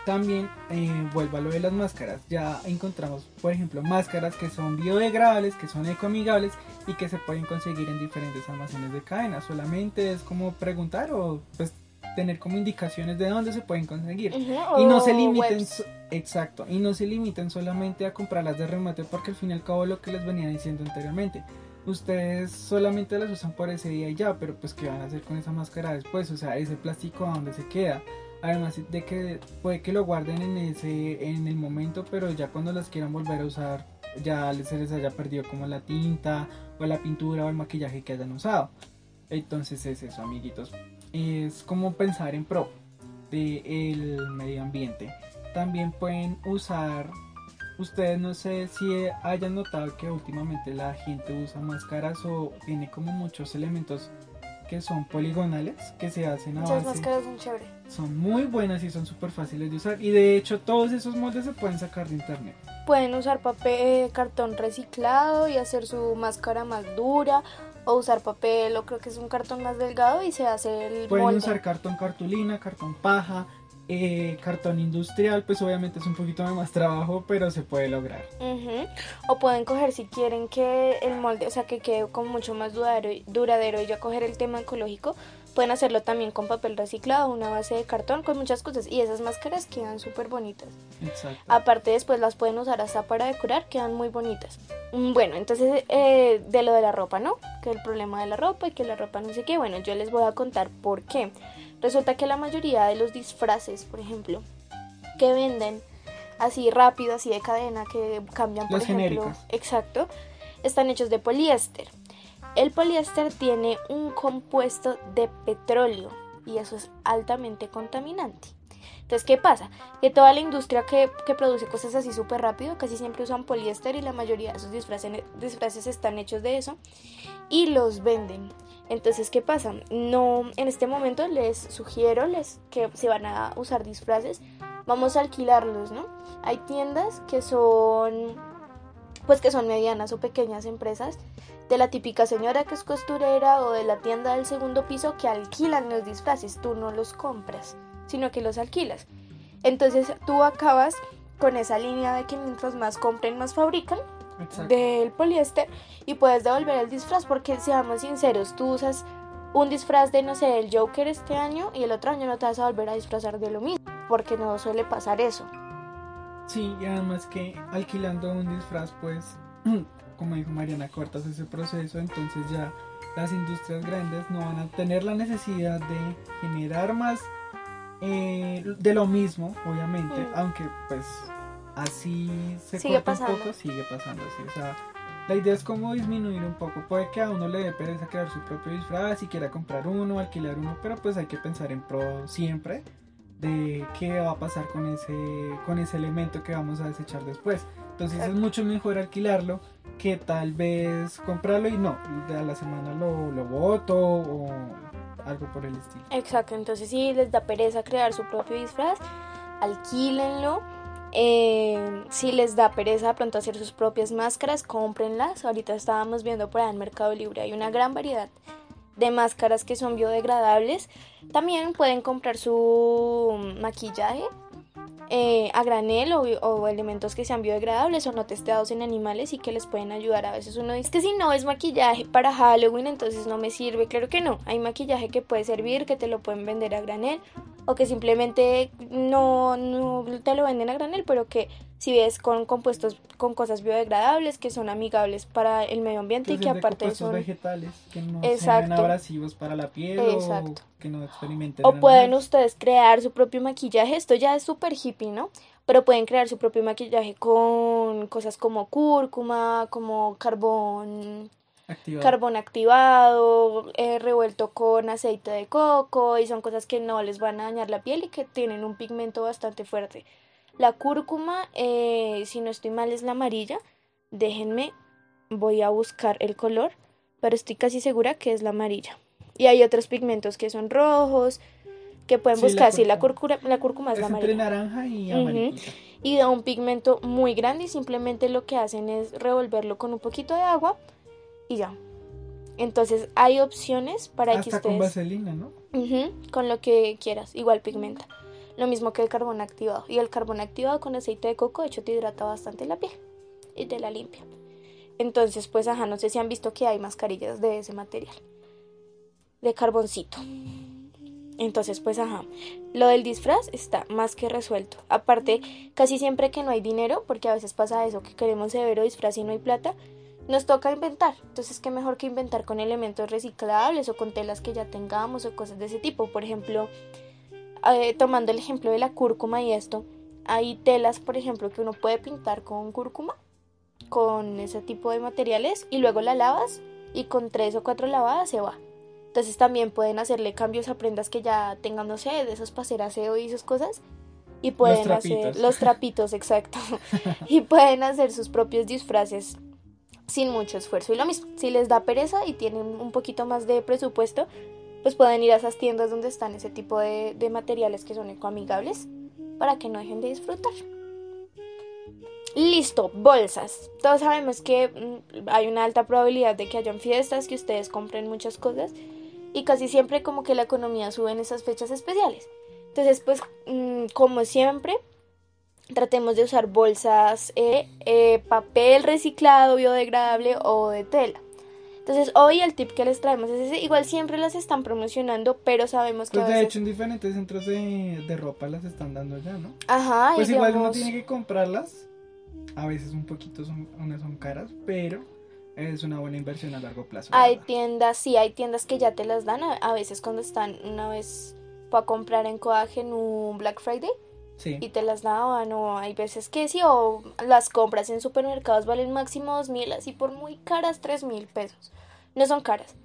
también eh, vuelvo a lo de las máscaras. Ya encontramos, por ejemplo, máscaras que son biodegradables, que son ecoamigables y que se pueden conseguir en diferentes almacenes de cadena. Solamente es como preguntar o pues tener como indicaciones de dónde se pueden conseguir. Ujú, Y no se limiten, so- exacto, y no se limiten solamente a comprarlas de remate porque al fin y al cabo lo que les venía diciendo anteriormente, ustedes solamente las usan por ese día y ya, pero pues qué van a hacer con esa máscara después, o sea, ese plástico a dónde se queda. Además de que puede que lo guarden en ese en el momento, pero ya cuando las quieran volver a usar ya se les haya perdido como la tinta o la pintura o el maquillaje que hayan usado. Entonces es eso, amiguitos. Es como pensar en pro del medio ambiente. También pueden usar, ustedes no sé si hayan notado que últimamente la gente usa máscaras o tiene como muchos elementos que son poligonales, que se hacen a Esas base. máscaras son chéveres. Son muy buenas y son súper fáciles de usar. Y de hecho, todos esos moldes se pueden sacar de internet. Pueden usar papel, eh, cartón reciclado y hacer su máscara más dura. O usar papel, o creo que es un cartón más delgado y se hace el Pueden molde. usar cartón cartulina, cartón paja, eh, cartón industrial. Pues obviamente es un poquito de más trabajo, pero se puede lograr. Ujú. O pueden coger si quieren que el molde, o sea, que quede como mucho más duradero, duradero y ya coger el tema ecológico, pueden hacerlo también con papel reciclado, una base de cartón, con muchas cosas. Y esas máscaras quedan súper bonitas. Exacto. Aparte después las pueden usar hasta para decorar, quedan muy bonitas. Mm, Bueno, entonces eh, de lo de la ropa, ¿no? Que el problema de la ropa y que la ropa no sé qué. Bueno, yo les voy a contar por qué. Resulta que la mayoría de los disfraces, por ejemplo, que venden así rápido, así de cadena, que cambian, por Las ejemplo, genéricas. exacto, están hechos de poliéster. El poliéster tiene un compuesto de petróleo y eso es altamente contaminante. Entonces, ¿qué pasa? Que toda la industria que, que produce cosas así súper rápido casi siempre usan poliéster y la mayoría de esos disfraces, disfraces están hechos de eso y los venden. Entonces, ¿qué pasa? No, en este momento les sugiero les, que si van a usar disfraces, vamos a alquilarlos, ¿no? Hay tiendas que son, pues que son medianas o pequeñas empresas de la típica señora que es costurera o de la tienda del segundo piso que alquilan los disfraces, tú no los compras, sino que los alquilas. Entonces tú acabas con esa línea de que mientras más compren, más fabrican Exacto. del poliéster y puedes devolver el disfraz porque seamos sinceros, tú usas un disfraz de no sé, el Joker este año y el otro año no te vas a volver a disfrazar de lo mismo, porque no suele pasar eso. Sí, y además que alquilando un disfraz, pues, como dijo Mariana, cortas ese proceso, entonces ya las industrias grandes no van a tener la necesidad de generar más eh, de lo mismo, obviamente, Mm. aunque pues así se Sigue corta un pasando. poco, sigue pasando así, o sea, la idea es como disminuir un poco, puede que a uno le dé pereza crear su propio disfraz y quiera comprar uno, alquilar uno, pero pues hay que pensar en pro siempre de qué va a pasar con ese, con ese elemento que vamos a desechar después. Entonces es mucho mejor alquilarlo que tal vez comprarlo y no, a la semana lo, lo boto o algo por el estilo. Exacto, entonces si les da pereza crear su propio disfraz, alquílenlo. Eh, si les da pereza pronto hacer sus propias máscaras, cómprenlas. Ahorita estábamos viendo por ahí en Mercado Libre, hay una gran variedad de máscaras que son biodegradables. También pueden comprar su maquillaje eh, a granel o, elementos que sean biodegradables o no testeados en animales y que les pueden ayudar. A veces uno dice que si no es maquillaje para Halloween, entonces no me sirve. Claro que no, hay maquillaje que puede servir, que te lo pueden vender a granel o que simplemente no, no te lo venden a granel, pero que si ves con compuestos con cosas biodegradables que son amigables para el medio ambiente y que aparte son vegetales que no sean abrasivos para la piel Exacto. o que no experimenten O en pueden ustedes crear su propio maquillaje. Esto ya es súper hippie, ¿no? Pero pueden crear su propio maquillaje con cosas como cúrcuma, como carbón, Activado. carbón activado, eh, revuelto con aceite de coco. Y son cosas que no les van a dañar la piel y que tienen un pigmento bastante fuerte. La cúrcuma, eh, si no estoy mal, es la amarilla. Déjenme, voy a buscar el color, pero estoy casi segura que es la amarilla. Y hay otros pigmentos que son rojos, que pueden Sí, buscar. Sí, la cúrcuma. la cúrcuma es, es la entre amarilla. naranja y Ujú. amarillita. Y da un pigmento muy grande y simplemente lo que hacen es revolverlo con un poquito de agua y ya. Entonces hay opciones para que Hasta con ustedes... vaselina, ¿no? Con lo que quieras, igual pigmenta. Lo mismo que el carbón activado. Y el carbón activado con aceite de coco, de hecho, te hidrata bastante la piel y te la limpia. Entonces, pues, ajá, no sé si han visto que hay mascarillas de ese material. De carboncito. Entonces, pues, ajá. Lo del disfraz está más que resuelto. Aparte, casi siempre que no hay dinero, porque a veces pasa eso, que queremos severo disfraz y no hay plata, nos toca inventar. Entonces, qué mejor que inventar con elementos reciclables o con telas que ya tengamos o cosas de ese tipo. Por ejemplo, eh, tomando el ejemplo de la cúrcuma y esto, hay telas, por ejemplo, que uno puede pintar con cúrcuma, con ese tipo de materiales, y luego la lavas y con tres o cuatro lavadas se va. Entonces también pueden hacerle cambios a prendas que ya tengan, no sé, de esos para hacer aseo y esas cosas. Y pueden hacer trapitos. los trapitos, exacto. y pueden hacer sus propios disfraces sin mucho esfuerzo. Y lo mismo, si les da pereza y tienen un poquito más de presupuesto, pues pueden ir a esas tiendas donde están ese tipo de, de materiales que son ecoamigables para que no dejen de disfrutar. Listo, bolsas. Todos sabemos que mm, hay una alta probabilidad de que hayan fiestas, que ustedes compren muchas cosas y casi siempre como que la economía sube en esas fechas especiales. Entonces, pues, mm, como siempre, tratemos de usar bolsas eh, eh, papel reciclado, biodegradable o de tela. Entonces hoy el tip que les traemos es ese. Igual siempre las están promocionando, pero sabemos que... Pues de hecho en diferentes centros de, de, ropa las están dando ya, ¿no? Ajá. Pues igual uno tiene que comprarlas. A veces un poquito son, unas son caras, pero es una buena inversión a largo plazo. Hay tiendas, sí, hay tiendas que ya te las dan. A, veces cuando están una vez para comprar en en un Black Friday y te las daban o hay veces que sí o las compras en supermercados valen máximo dos mil así por muy caras tres mil pesos. No son caras.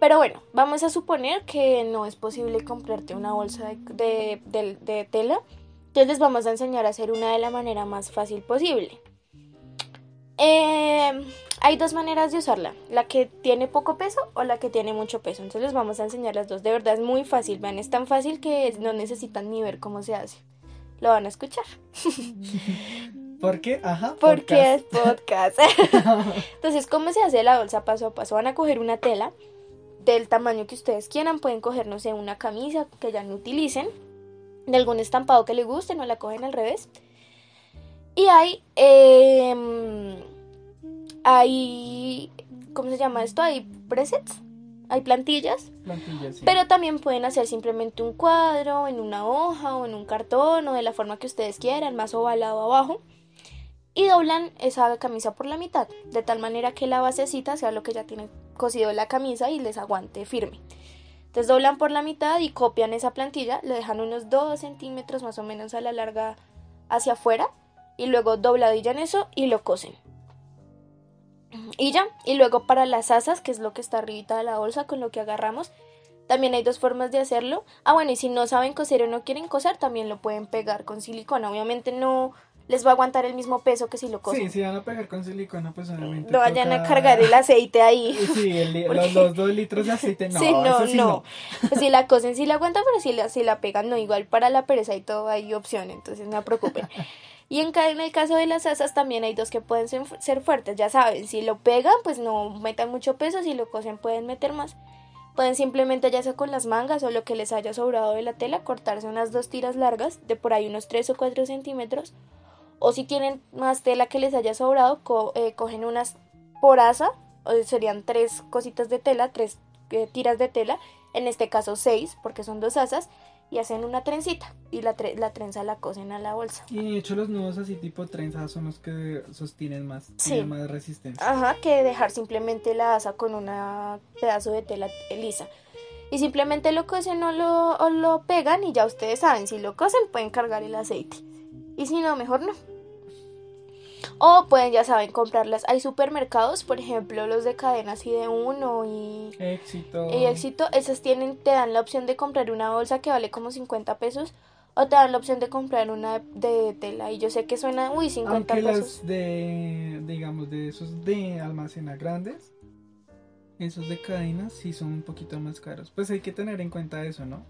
Pero bueno vamos a suponer que no es posible comprarte una bolsa de, de, tela. Entonces vamos a enseñar a hacer una de la manera más fácil posible. Eh, hay dos maneras de usarla, la que tiene poco peso o la que tiene mucho peso. Entonces les vamos a enseñar las dos. De verdad es muy fácil, vean, es tan fácil que no necesitan ni ver cómo se hace lo van a escuchar. ¿Por qué? Ajá. Porque es podcast. Entonces, ¿cómo se hace la bolsa paso a paso? Van a coger una tela del tamaño que ustedes quieran. Pueden coger, no sé, una camisa que ya no utilicen. De algún estampado que les guste, no la cogen al revés. Y hay. Eh, hay. ¿Cómo se llama esto? Hay presets hay plantillas, pero también pueden hacer simplemente un cuadro en una hoja o en un cartón o de la forma que ustedes quieran, más ovalado abajo. Y doblan esa camisa por la mitad, de tal manera que la basecita sea lo que ya tiene cosido la camisa y les aguante firme. Entonces doblan por la mitad y copian esa plantilla, le dejan unos 2 centímetros más o menos a la larga hacia afuera y luego dobladillan eso y lo cosen. Y ya, y luego para las asas, que es lo que está arribita de la bolsa con lo que agarramos, también hay dos formas de hacerlo. Ah, bueno, y si no saben coser o no quieren coser, también lo pueden pegar con silicona. Obviamente no les va a aguantar el mismo peso que si lo cosen. Sí, si van a pegar con silicona, pues obviamente. No vayan a cargar el aceite ahí. Sí, los, dos litros de aceite, no. Sí, no, no. Pues si la cosen, sí la aguantan, pero si la, si la pegan, no. Igual para la pereza y todo hay opción, entonces no se preocupen. Y en, el caso de las asas también hay dos que pueden ser, fuertes, ya saben, si lo pegan pues no metan mucho peso, si lo cosen pueden meter más. Pueden simplemente ya sea con las mangas o lo que les haya sobrado de la tela cortarse unas dos tiras largas de por ahí unos 3 o 4 centímetros. O si tienen más tela que les haya sobrado, eh, cogen unas por asa, o serían tres cositas de tela, tres eh, tiras de tela, en este caso seis porque son dos asas y hacen una trencita y la, la trenza la cosen a la bolsa. Y de hecho los nudos así tipo trenza son los que sostienen más, tienen más resistencia. Ajá, que dejar simplemente la asa con un pedazo de tela lisa. Y simplemente lo cosen o lo, o lo pegan y ya ustedes saben, si lo cosen pueden cargar el aceite. Y si no, mejor no. O pueden, ya saben, comprarlas. Hay supermercados, por ejemplo, los de cadenas y de uno y éxito. Y éxito. Esas tienen, te dan la opción de comprar una bolsa que vale como 50 pesos. O te dan la opción de comprar una de, tela. Y yo sé que suena, uy, 50 Aunque pesos. Las de, digamos, de esos de almacena grandes, esos de cadenas sí son un poquito más caros. Pues hay que tener en cuenta eso, ¿no?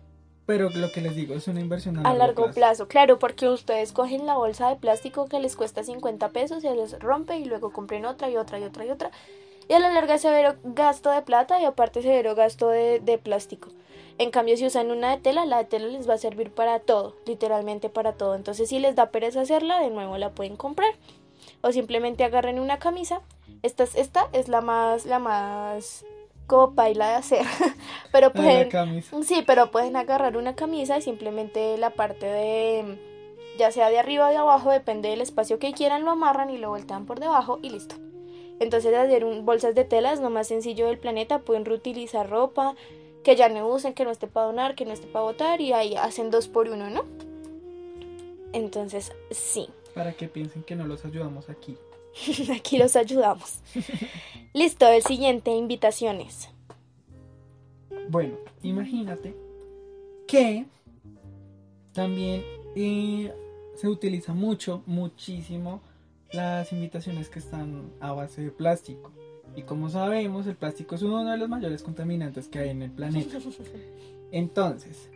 Pero lo que les digo es una inversión a, largo, plazo. Claro, porque ustedes cogen la bolsa de plástico que les cuesta 50 pesos, se les rompe y luego compren otra y otra y otra y otra. Y a la larga se severo gasto de plata y aparte severo gasto de, de plástico. En cambio, si usan una de tela, la de tela les va a servir para todo, literalmente para todo. Entonces, si les da pereza hacerla, de nuevo la pueden comprar. O simplemente agarren una camisa. Esta, esta es la más, la más como baila de hacer. pero pueden. Sí, pero pueden agarrar una camisa y simplemente la parte de. Ya sea de arriba o de abajo, depende del espacio que quieran, lo amarran y lo voltean por debajo y listo. Entonces, hacer un, bolsas de tela es lo más sencillo del planeta. Pueden reutilizar ropa que ya no usen, que no esté para donar, que no esté para botar y ahí hacen dos por uno, ¿no? Entonces, sí. Para que piensen que no los ayudamos aquí. Aquí los ayudamos. Listo, el siguiente, invitaciones. Bueno, imagínate que también eh, se utiliza mucho, muchísimo las invitaciones que están a base de plástico. Y como sabemos, el plástico es uno de los mayores contaminantes que hay en el planeta. Entonces,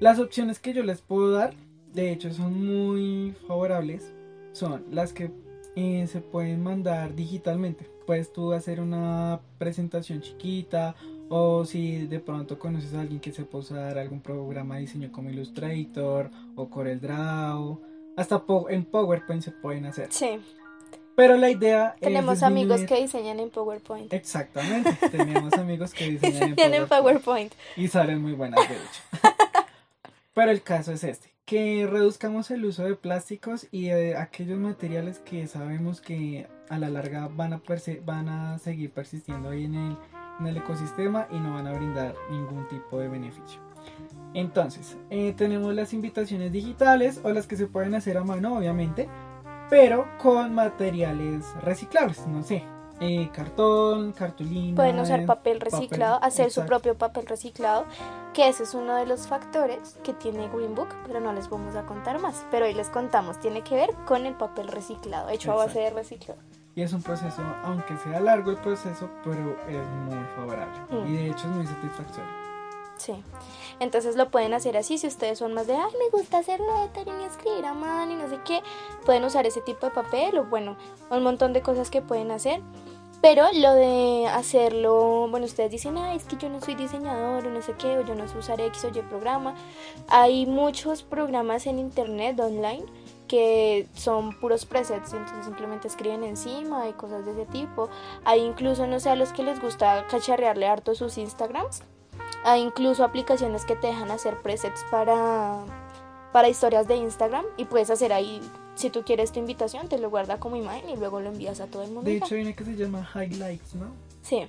las opciones que yo les puedo dar, de hecho, son muy favorables. Son las que eh, se pueden mandar digitalmente. Puedes tú hacer una presentación chiquita o si de pronto conoces a alguien que se pueda usar algún programa de diseño como Illustrator o CorelDRAW. Hasta en PowerPoint se pueden hacer. Sí. Pero la idea Tenemos amigos que diseñan en PowerPoint. Exactamente. Tenemos amigos que diseñan en PowerPoint. Y salen muy buenas, de hecho. Pero el caso es este que reduzcamos el uso de plásticos y de aquellos materiales que sabemos que a la larga van a, van a seguir persistiendo ahí en el, en el, ecosistema y no van a brindar ningún tipo de beneficio. Entonces, eh, tenemos las invitaciones digitales o las que se pueden hacer a mano, obviamente, pero con materiales reciclables, no sé, eh, cartón, cartulina. Pueden usar papel reciclado, hacer su propio papel reciclado, que ese es uno de los factores que tiene Green Book, pero no les vamos a contar más. Pero hoy les contamos, tiene que ver con el papel reciclado, hecho a base de reciclado. Y es un proceso, aunque sea largo el proceso, pero es muy favorable. Mm. Y de hecho es muy satisfactorio. Sí. Entonces lo pueden hacer así. Si ustedes son más de, ay, me gusta hacer lettering y escribir a mano y no sé qué, pueden usar ese tipo de papel o bueno, un montón de cosas que pueden hacer. Pero lo de hacerlo, bueno, ustedes dicen, ay, es que yo no soy diseñador o no sé qué, o yo no sé usar X o Y programa. Hay muchos programas en internet online que son puros presets, entonces simplemente escriben encima y cosas de ese tipo. Hay incluso, no sé, a los que les gusta cacharrearle harto sus Instagrams. Hay incluso aplicaciones que te dejan hacer presets para, para historias de Instagram y puedes hacer ahí si tú quieres tu invitación, te lo guarda como imagen y luego lo envías a todo el mundo. De hecho, hay una que se llama Highlights, ¿no? Sí,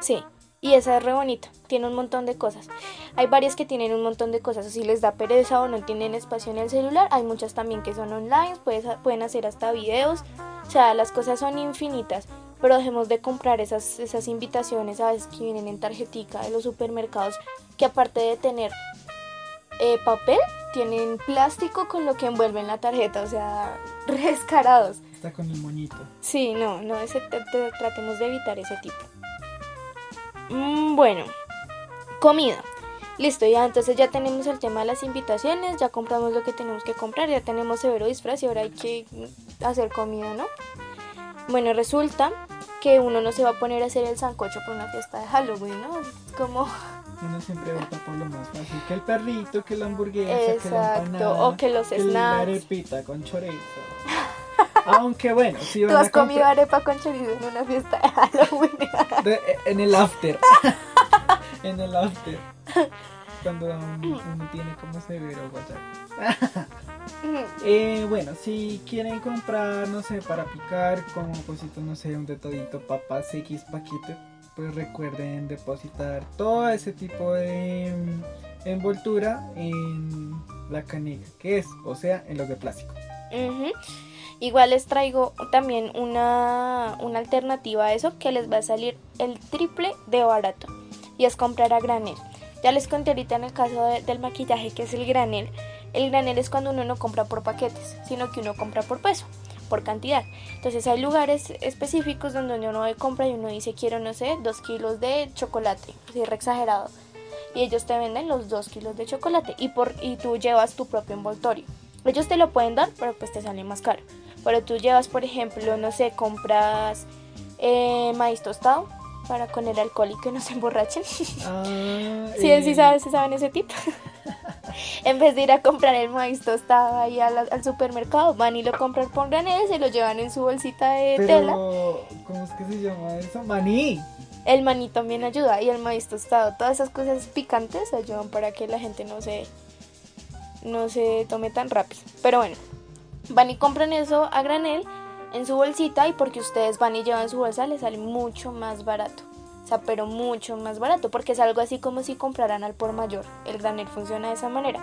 sí. Y esa es re bonita, tiene un montón de cosas. Hay varias que tienen un montón de cosas, si les da pereza o no tienen espacio en el celular. Hay muchas también que son online, pueden hacer hasta videos. O sea, las cosas son infinitas. Pero dejemos de comprar esas, esas invitaciones a veces que vienen en tarjetica de los supermercados, que aparte de tener eh, papel, tienen plástico con lo que envuelven la tarjeta, o sea, rescarados. Está con el moñito. Sí, no, no, ese, tratemos de evitar ese tipo. Mm, bueno, comida. Listo, ya entonces ya tenemos el tema de las invitaciones, ya compramos lo que tenemos que comprar, ya tenemos severo disfraz y ahora hay que hacer comida, ¿no? Bueno, resulta que uno no se va a poner a hacer el sancocho por una fiesta de Halloween, ¿no? Como uno siempre opta por lo más fácil. Que el perrito, que la hamburguesa, que la empanada. O que los que snacks. la arepita con chorizo. Aunque bueno, si Tú has comido arepa con chorizo en una fiesta de Halloween. en el after. en el after. Cuando uno, tiene como severo WhatsApp. eh, bueno, si quieren comprar, no sé, para picar, como cositas, no sé, un detallito papas X paquete pues recuerden depositar todo ese tipo de mm, envoltura en la canica que es, o sea, en los de plástico. Igual les traigo también una, una, alternativa a eso que les va a salir el triple de barato y es comprar a granel. Ya les conté ahorita en el caso del maquillaje que es el granel. El granel es cuando uno no compra por paquetes, sino que uno compra por peso por cantidad. Entonces hay lugares específicos donde uno compra y uno dice quiero, no sé, dos kilos de chocolate, así re exagerado. Y ellos te venden los dos kilos de chocolate y, por, y tú llevas tu propio envoltorio. Ellos te lo pueden dar, pero pues te sale más caro. Pero tú llevas, por ejemplo, no sé, compras eh, maíz tostado para con el alcohol y que no se emborrachen. Ah, sí, sí, sabes, saben ese tipo. en vez de ir a comprar el maíz tostado ahí al, supermercado, van y lo compran por granel, se lo llevan en su bolsita de tela. ¿Cómo es que se llama eso? Maní. El maní también ayuda y el maíz tostado. Todas esas cosas picantes ayudan para que la gente no se, no se tome tan rápido. Pero bueno, van y compran eso a granel en su bolsita y porque ustedes van y llevan su bolsa les sale mucho más barato sea, pero mucho más barato, porque es algo así como si compraran al por mayor. El granel funciona de esa manera.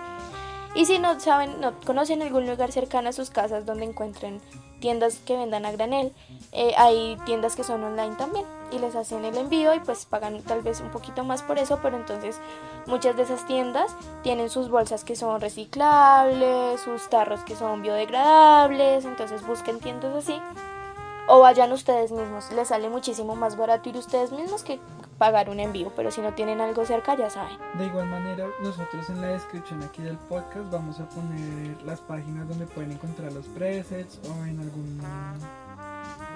Y si no saben, no conocen algún lugar cercano a sus casas donde encuentren tiendas que vendan a granel, eh, hay tiendas que son online también y les hacen el envío y pues pagan tal vez un poquito más por eso, pero entonces muchas de esas tiendas tienen sus bolsas que son reciclables, sus tarros que son biodegradables, entonces busquen tiendas así o vayan ustedes mismos. Les sale muchísimo más barato ir ustedes mismos que pagar un envío, pero si no tienen algo cerca ya saben. De igual manera, nosotros en la descripción aquí del podcast vamos a poner las páginas donde pueden encontrar los presets o en algún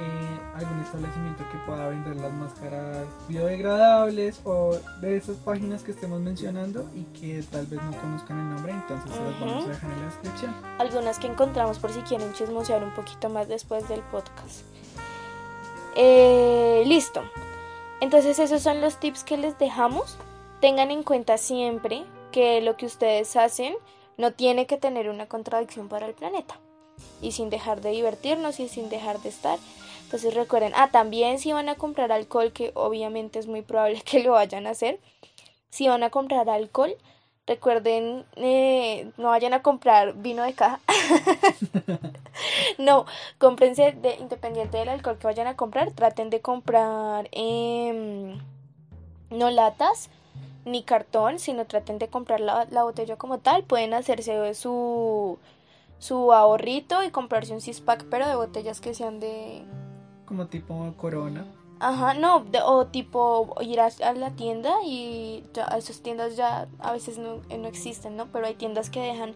eh, algún establecimiento que pueda vender las máscaras biodegradables o de esas páginas que estemos mencionando y que tal vez no conozcan el nombre, entonces se las vamos a dejar en la descripción. Algunas que encontramos por si quieren chismosear un poquito más después del podcast. Eh, listo. Entonces esos son los tips que les dejamos. Tengan en cuenta siempre que lo que ustedes hacen no tiene que tener una contradicción para el planeta. Y sin dejar de divertirnos y sin dejar de estar. Entonces recuerden, ah, también si van a comprar alcohol, que obviamente es muy probable que lo vayan a hacer. Si van a comprar alcohol, recuerden, eh, no vayan a comprar vino de caja. no, cómprense de, independiente del alcohol que vayan a comprar, traten de comprar em, no latas ni cartón, sino traten de comprar la, la botella como tal. Pueden hacerse su, su ahorrito y comprarse un six pack, pero de botellas que sean de, Como tipo corona. Ajá, no, de- o tipo ir a, la tienda y ya, esas tiendas ya a veces no, eh, no existen, ¿no? Pero hay tiendas que dejan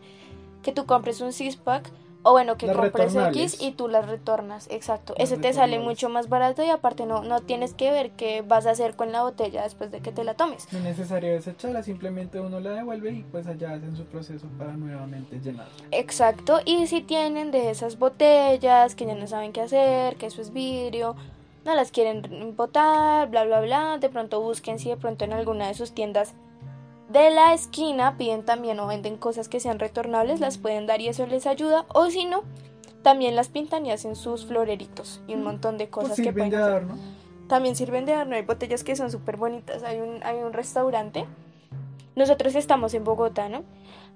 que tú compres un six pack o bueno, que Las compres. X y tú las retornas, exacto. Las Ese te sale mucho más barato y aparte no, no tienes que ver qué vas a hacer con la botella después de que te la tomes. No es necesario desecharla, simplemente uno la devuelve y pues allá hacen su proceso para nuevamente llenarla. Exacto, y si tienen de esas botellas que ya no saben qué hacer, que eso es vidrio, no las quieren botar, bla, bla, bla, de pronto busquen si de pronto en alguna de sus tiendas de la esquina piden también o venden cosas que sean retornables, las pueden dar y eso les ayuda, o si no, también las pintan y hacen sus floreritos y un montón de Pues cosas que pueden de adorno. También sirven de adorno, hay botellas que son súper bonitas. Hay un, hay un restaurante. Nosotros estamos en Bogotá, ¿no?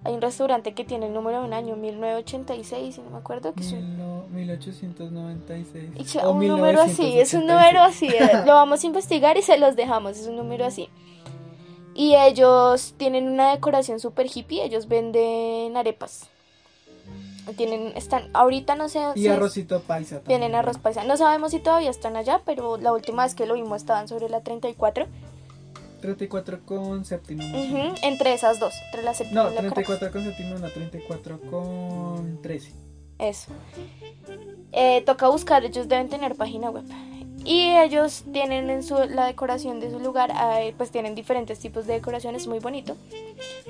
Hay un restaurante que tiene el número de un año, 1986, si no me acuerdo. Que es un, Mil no- 1896. y o un número así, es un número así. eh, Lo vamos a investigar y se los dejamos, es un número así. Y ellos tienen una decoración súper hippie, ellos venden arepas. Tienen, están, ahorita no sé Y arrocito paisa también. Vienen arroz paisa. No sabemos si todavía están allá, pero la última vez que lo vimos estaban sobre la 34. 34 con séptimo. más menos. Entre esas dos, entre la séptima No, y la 34 con séptimo, no, 34 con 13. Eso. Eh, toca buscar, ellos deben tener página web. Y ellos tienen en su, la decoración de su lugar, eh, pues tienen diferentes tipos de decoraciones, muy bonito.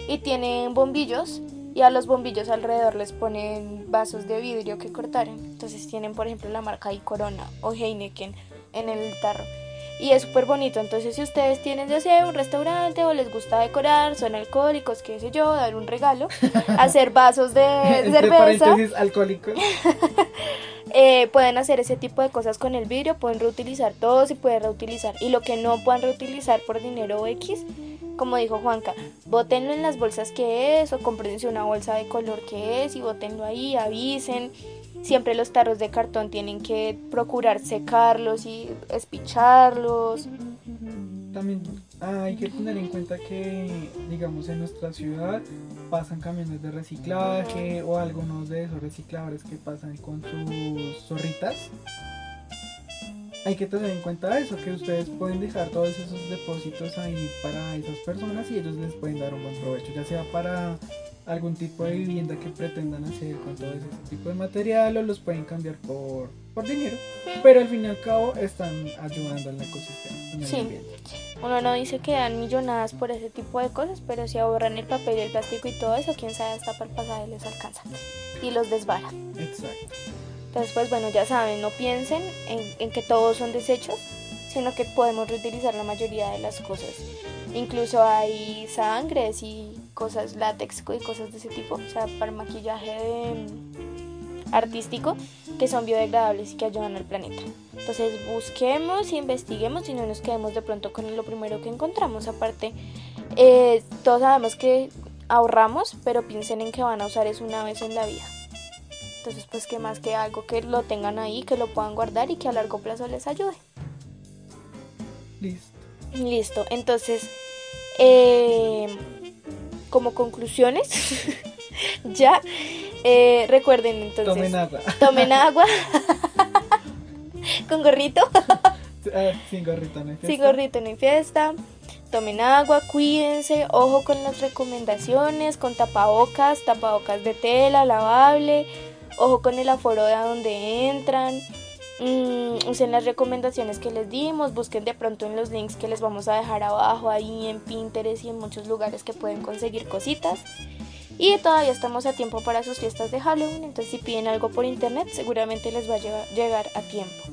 Y tienen bombillos y a los bombillos alrededor les ponen vasos de vidrio que cortaron. Entonces tienen, por ejemplo, la marca y Corona o Heineken en el tarro. Y es súper bonito. Entonces, si ustedes tienen ya sea un restaurante o les gusta decorar, son alcohólicos, qué sé yo, dar un regalo, hacer vasos de cerveza. paréntesis, alcohólicos. Eh, pueden hacer ese tipo de cosas con el vidrio, pueden reutilizar todo, se puede reutilizar. Y lo que no puedan reutilizar por dinero X, como dijo Juanca, bótenlo en las bolsas que es o cómprense una bolsa de color que es y bótenlo ahí, avisen. Siempre los tarros de cartón tienen que procurar secarlos y espicharlos. También hay que tener en cuenta que, digamos, en nuestra ciudad pasan camiones de reciclaje o algunos de esos recicladores que pasan con sus zorritas. Hay que tener en cuenta eso, que ustedes pueden dejar todos esos depósitos ahí para esas personas y ellos les pueden dar un buen provecho, ya sea para algún tipo de vivienda que pretendan hacer con todo ese tipo de material o los pueden cambiar por, por dinero, pero al fin y al cabo están ayudando al ecosistema. al medio Sí. Uno no dice que dan millonadas por ese tipo de cosas, pero si ahorran el papel y el plástico y todo eso, quién sabe, hasta para el pasaje les alcanza y los desbara. Exacto. Entonces, pues bueno, ya saben, no piensen en, en que todos son desechos, sino que podemos reutilizar la mayoría de las cosas. Incluso hay sangres y cosas látex y cosas de ese tipo, o sea, para maquillaje de- artístico que son biodegradables y que ayudan al planeta. Entonces busquemos, investiguemos y no nos quedemos de pronto con lo primero que encontramos. Aparte, eh, todos sabemos que ahorramos, pero piensen en que van a usar eso una vez en la vida. Entonces, pues que más que algo que lo tengan ahí, que lo puedan guardar y que a largo plazo les ayude. Listo. Listo, entonces, eh, como conclusiones, ya, eh, recuerden entonces, Tomen agua. tomen agua, con gorrito. Ah, sin gorrito, ¿no? Sin gorrito no hay fiesta. Tomen agua, cuídense, ojo con las recomendaciones, con tapabocas, tapabocas de tela, lavable, ojo con el aforo de a donde entran. Mm, usen las recomendaciones que les dimos, busquen de pronto en los links que les vamos a dejar abajo, ahí en Pinterest y en muchos lugares que pueden conseguir cositas. Y todavía estamos a tiempo para sus fiestas de Halloween, entonces si piden algo por internet seguramente les va a llegar a tiempo.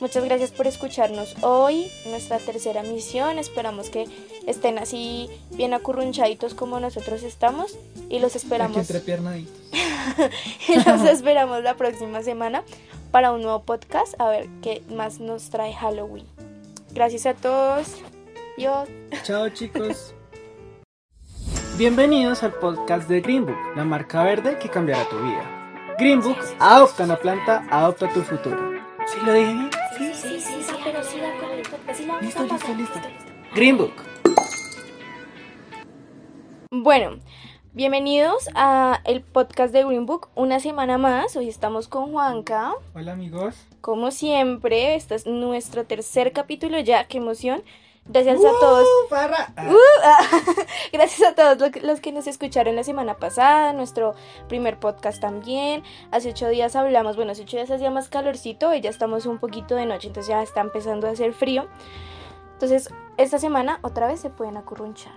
Muchas gracias por escucharnos hoy, nuestra tercera misión. Esperamos que estén así bien acurrunchaditos como nosotros estamos y los esperamos. Entre y los esperamos la próxima semana para un nuevo podcast a ver qué más nos trae Halloween. Gracias a todos. Yo. Chao chicos. Bienvenidos al podcast de Greenbook, la marca verde que cambiará tu vida. Greenbook, adopta una planta, adopta tu futuro. ¿Sí lo dije bien? Sí, sí, sí, sí, pero con el podcast. Listo, listo, listo. Greenbook. Bueno, bienvenidos a el podcast de Greenbook. Una semana más. Hoy estamos con Juanca. Hola amigos. Como siempre, este es nuestro tercer capítulo ya. ¡Qué emoción! Gracias a todos. Uh, ¡Farra! Uh, gracias a todos los que nos escucharon la semana pasada, nuestro primer podcast también. Hace ocho días hablamos, bueno, hace ocho días hacía más calorcito y ya estamos un poquito de noche, entonces ya está empezando a hacer frío. Entonces, esta semana otra vez se pueden acurrunchar.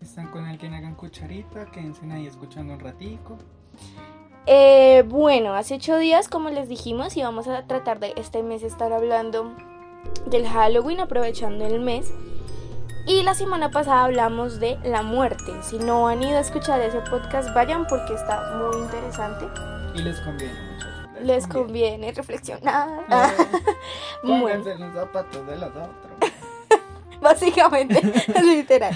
Si están con alguien, hagan cucharita, quédense ahí escuchando un ratico. Eh, bueno, hace ocho días, como les dijimos, íbamos a tratar de este mes estar hablando del Halloween aprovechando el mes. Y la semana pasada hablamos de la muerte. Si no han ido a escuchar ese podcast, vayan porque está muy interesante. Y les conviene mucho. Les, conviene. reflexionar. Pónganse los zapatos de los otros. Básicamente, literal.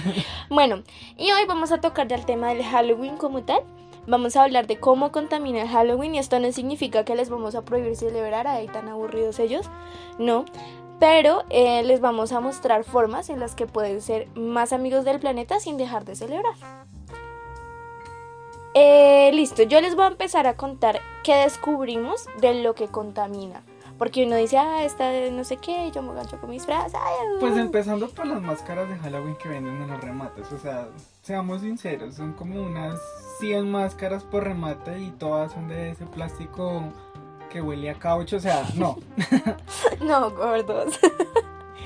Bueno, y hoy vamos a tocar ya el tema del Halloween como tal. Vamos a hablar de cómo contamina el Halloween y esto no significa que les vamos a prohibir celebrar, ahí tan aburridos ellos, no, pero eh, les vamos a mostrar formas en las que pueden ser más amigos del planeta sin dejar de celebrar. Eh, listo, yo les voy a empezar a contar qué descubrimos de lo que contamina. Porque uno dice, ah, esta no sé qué, yo me gancho con mis frases. Pues empezando por las máscaras de Halloween que venden en los remates. O sea, seamos sinceros, son como unas 100 máscaras por remate y todas son de ese plástico que huele a caucho, o sea, no. no, gordos.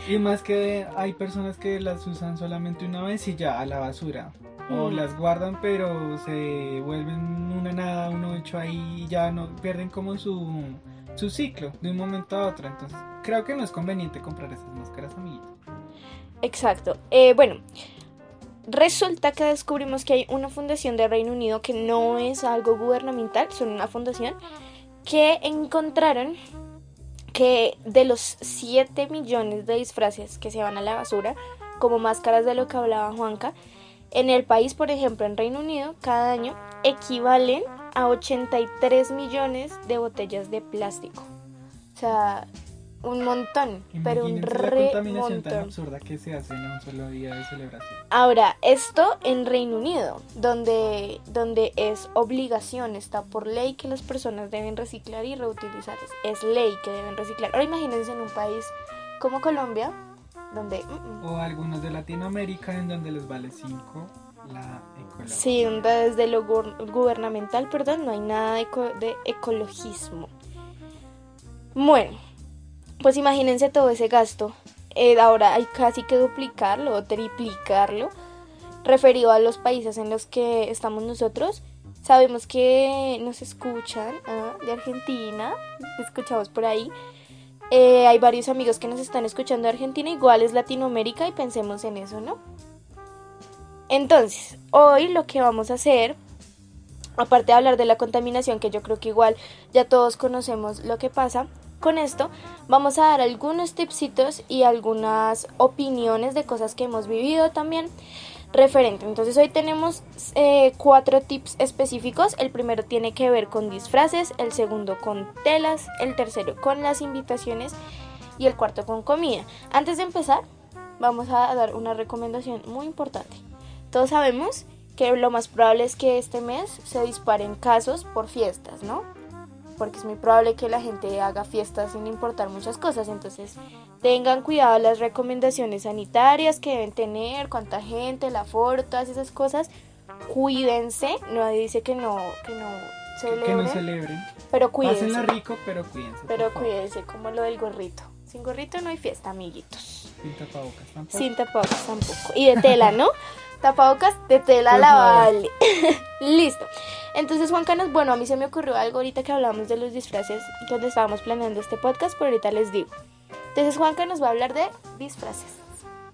y más que hay personas que las usan solamente una vez y ya a la basura. O mm. las guardan pero se vuelven una nada, uno hecho ahí y ya no pierden como su, su ciclo de un momento a otro. Entonces creo que no es conveniente comprar esas máscaras, amiguitos. Exacto. Eh, bueno, resulta que descubrimos que hay una fundación de Reino Unido que no es algo gubernamental, son una fundación que encontraron que de los 7 millones de disfraces que se van a la basura, como máscaras de lo que hablaba Juanca, en el país, por ejemplo, en Reino Unido, cada año equivalen a 83 millones de botellas de plástico. O sea, un montón, pero un re la contaminación tan absurda que se hace en un solo día de celebración. Ahora, esto en Reino Unido, donde, donde es obligación, está por ley que las personas deben reciclar y reutilizar. Es, ley que deben reciclar. Ahora imagínense en un país como Colombia, donde... Mm, mm. O algunos de Latinoamérica en donde les vale 5 la ecología. Sí, desde lo gubernamental, perdón, no hay nada de, de ecologismo. Bueno, pues imagínense todo ese gasto. Eh, ahora hay casi que duplicarlo o triplicarlo referido a los países en los que estamos nosotros. Sabemos que nos escuchan ah, de Argentina, escuchamos por ahí. Eh, hay varios amigos que nos están escuchando de Argentina, igual es Latinoamérica y pensemos en eso, ¿no? Entonces, hoy lo que vamos a hacer, aparte de hablar de la contaminación, que yo creo que igual ya todos conocemos lo que pasa, con esto vamos a dar algunos tipsitos y algunas opiniones de cosas que hemos vivido también referente. Entonces hoy tenemos eh, cuatro tips específicos. El primero tiene que ver con disfraces, el segundo con telas, el tercero con las invitaciones y el cuarto con comida. Antes de empezar, vamos a dar una recomendación muy importante. Todos sabemos que lo más probable es que este mes se disparen casos por fiestas, ¿no? Porque es muy probable que la gente haga fiestas sin importar muchas cosas. Entonces, tengan cuidado las recomendaciones sanitarias que deben tener, cuánta gente, la aforo, todas esas cosas. Cuídense, no dice que no, que no celebren. Que no celebren. Pero cuídense. Pásenla rico, pero cuídense. Pero cuídense, como lo del gorrito. Sin gorrito no hay fiesta, amiguitos. Sin tapabocas tampoco. Sin tapabocas tampoco. Y de tela, ¿no? tapabocas de tela lavable. Listo. Entonces, Juan Canas, bueno, a mí se me ocurrió algo ahorita que hablamos de los disfraces, donde estábamos planeando este podcast, pero ahorita les digo. Entonces, Juanca nos va a hablar de disfraces.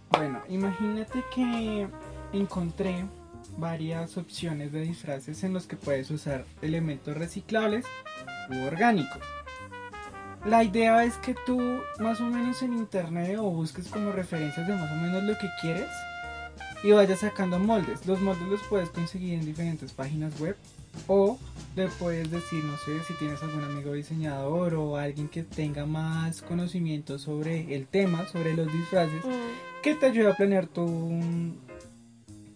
Bueno, imagínate que encontré varias opciones de disfraces en los que puedes usar elementos reciclables u orgánicos. La idea es que tú más o menos en internet o busques como referencias de más o menos lo que quieres y vayas sacando moldes. Los moldes los puedes conseguir en diferentes páginas web o le puedes decir, no sé, si tienes algún amigo diseñador o alguien que tenga más conocimiento sobre el tema, sobre los disfraces, mm. que te ayude a planear tu,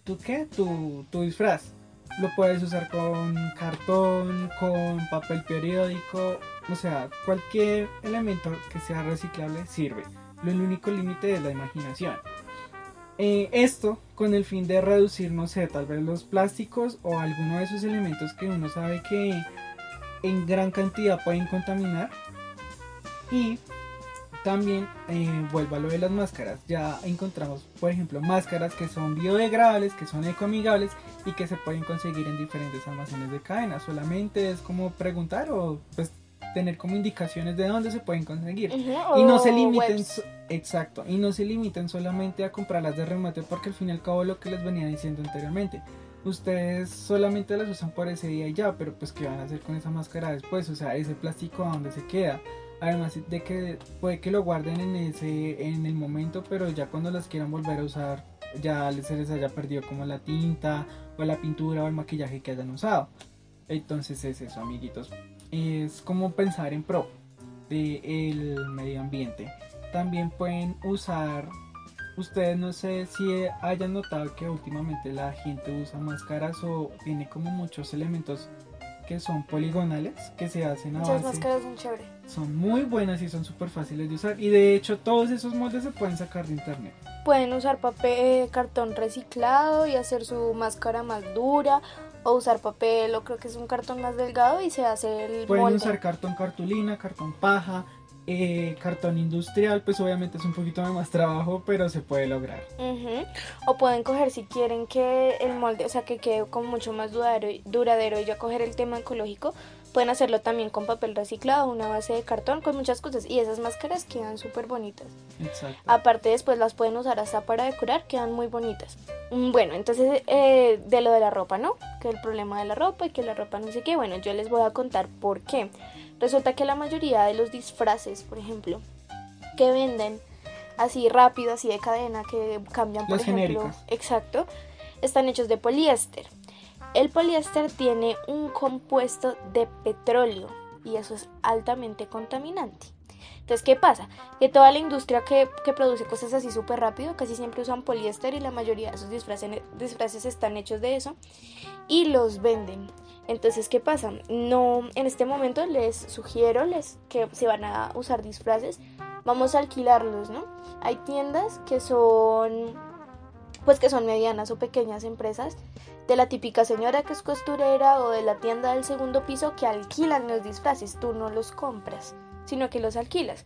tu qué, tu, tu disfraz. Lo puedes usar con cartón, con papel periódico, o sea, cualquier elemento que sea reciclable sirve. Lo único límite es la imaginación. Eh, esto con el fin de reducir, no sé, tal vez los plásticos o alguno de esos elementos que uno sabe que en gran cantidad pueden contaminar. Y también eh, vuelvo a lo de las máscaras. Ya encontramos, por ejemplo, máscaras que son biodegradables, que son ecoamigables y que se pueden conseguir en diferentes almacenes de cadena. Solamente es como preguntar o pues tener como indicaciones de dónde se pueden conseguir. y no se limiten, exacto, y no se limiten solamente a comprarlas de remate porque al fin y al cabo lo que les venía diciendo anteriormente. Ustedes solamente las usan por ese día y ya, pero pues qué van a hacer con esa máscara después, o sea, ese plástico a dónde se queda. Además de que puede que lo guarden en ese en el momento, pero ya cuando las quieran volver a usar, ya se les haya perdido como la tinta o la pintura o el maquillaje que hayan usado. Entonces es eso, amiguitos es como pensar en pro del medio ambiente. También pueden usar, ustedes no sé si hayan notado que últimamente la gente usa máscaras o tiene como muchos elementos que son poligonales que se hacen a Muchas máscaras son chéveres. Son muy buenas y son súper fáciles de usar. Y de hecho todos esos moldes se pueden sacar de internet. Pueden usar papel, cartón reciclado y hacer su máscara más dura o usar papel o creo que es un cartón más delgado y se hace el Pueden usar cartón cartulina, cartón paja, eh, cartón industrial, pues obviamente es un poquito de más trabajo, pero se puede lograr. O pueden coger si quieren que el molde, o sea, que quede como mucho más duradero, duradero y ya coger el tema ecológico, Pueden hacerlo también con papel reciclado, una base de cartón, con muchas cosas. Y esas máscaras quedan súper bonitas. Exacto. Aparte después las pueden usar hasta para decorar, quedan muy bonitas. Mm, bueno, entonces eh, de lo de la ropa, ¿no? Que el problema de la ropa y que la ropa no sé qué. Bueno, yo les voy a contar por qué. Resulta que la mayoría de los disfraces, por ejemplo, que venden así rápido, así de cadena, que cambian, por ejemplo, exacto, están hechos de poliéster. El poliéster tiene un compuesto de petróleo y eso es altamente contaminante. Entonces, ¿qué pasa? Que toda la industria que, produce cosas así súper rápido casi siempre usan poliéster y la mayoría de sus disfraces, disfraces están hechos de eso y los venden. Entonces, ¿qué pasa? No, en este momento les sugiero les, que si van a usar disfraces, vamos a alquilarlos, ¿no? Hay tiendas que son, pues que son medianas o pequeñas empresas de la típica señora que es costurera o de la tienda del segundo piso que alquilan los disfraces, tú no los compras, sino que los alquilas.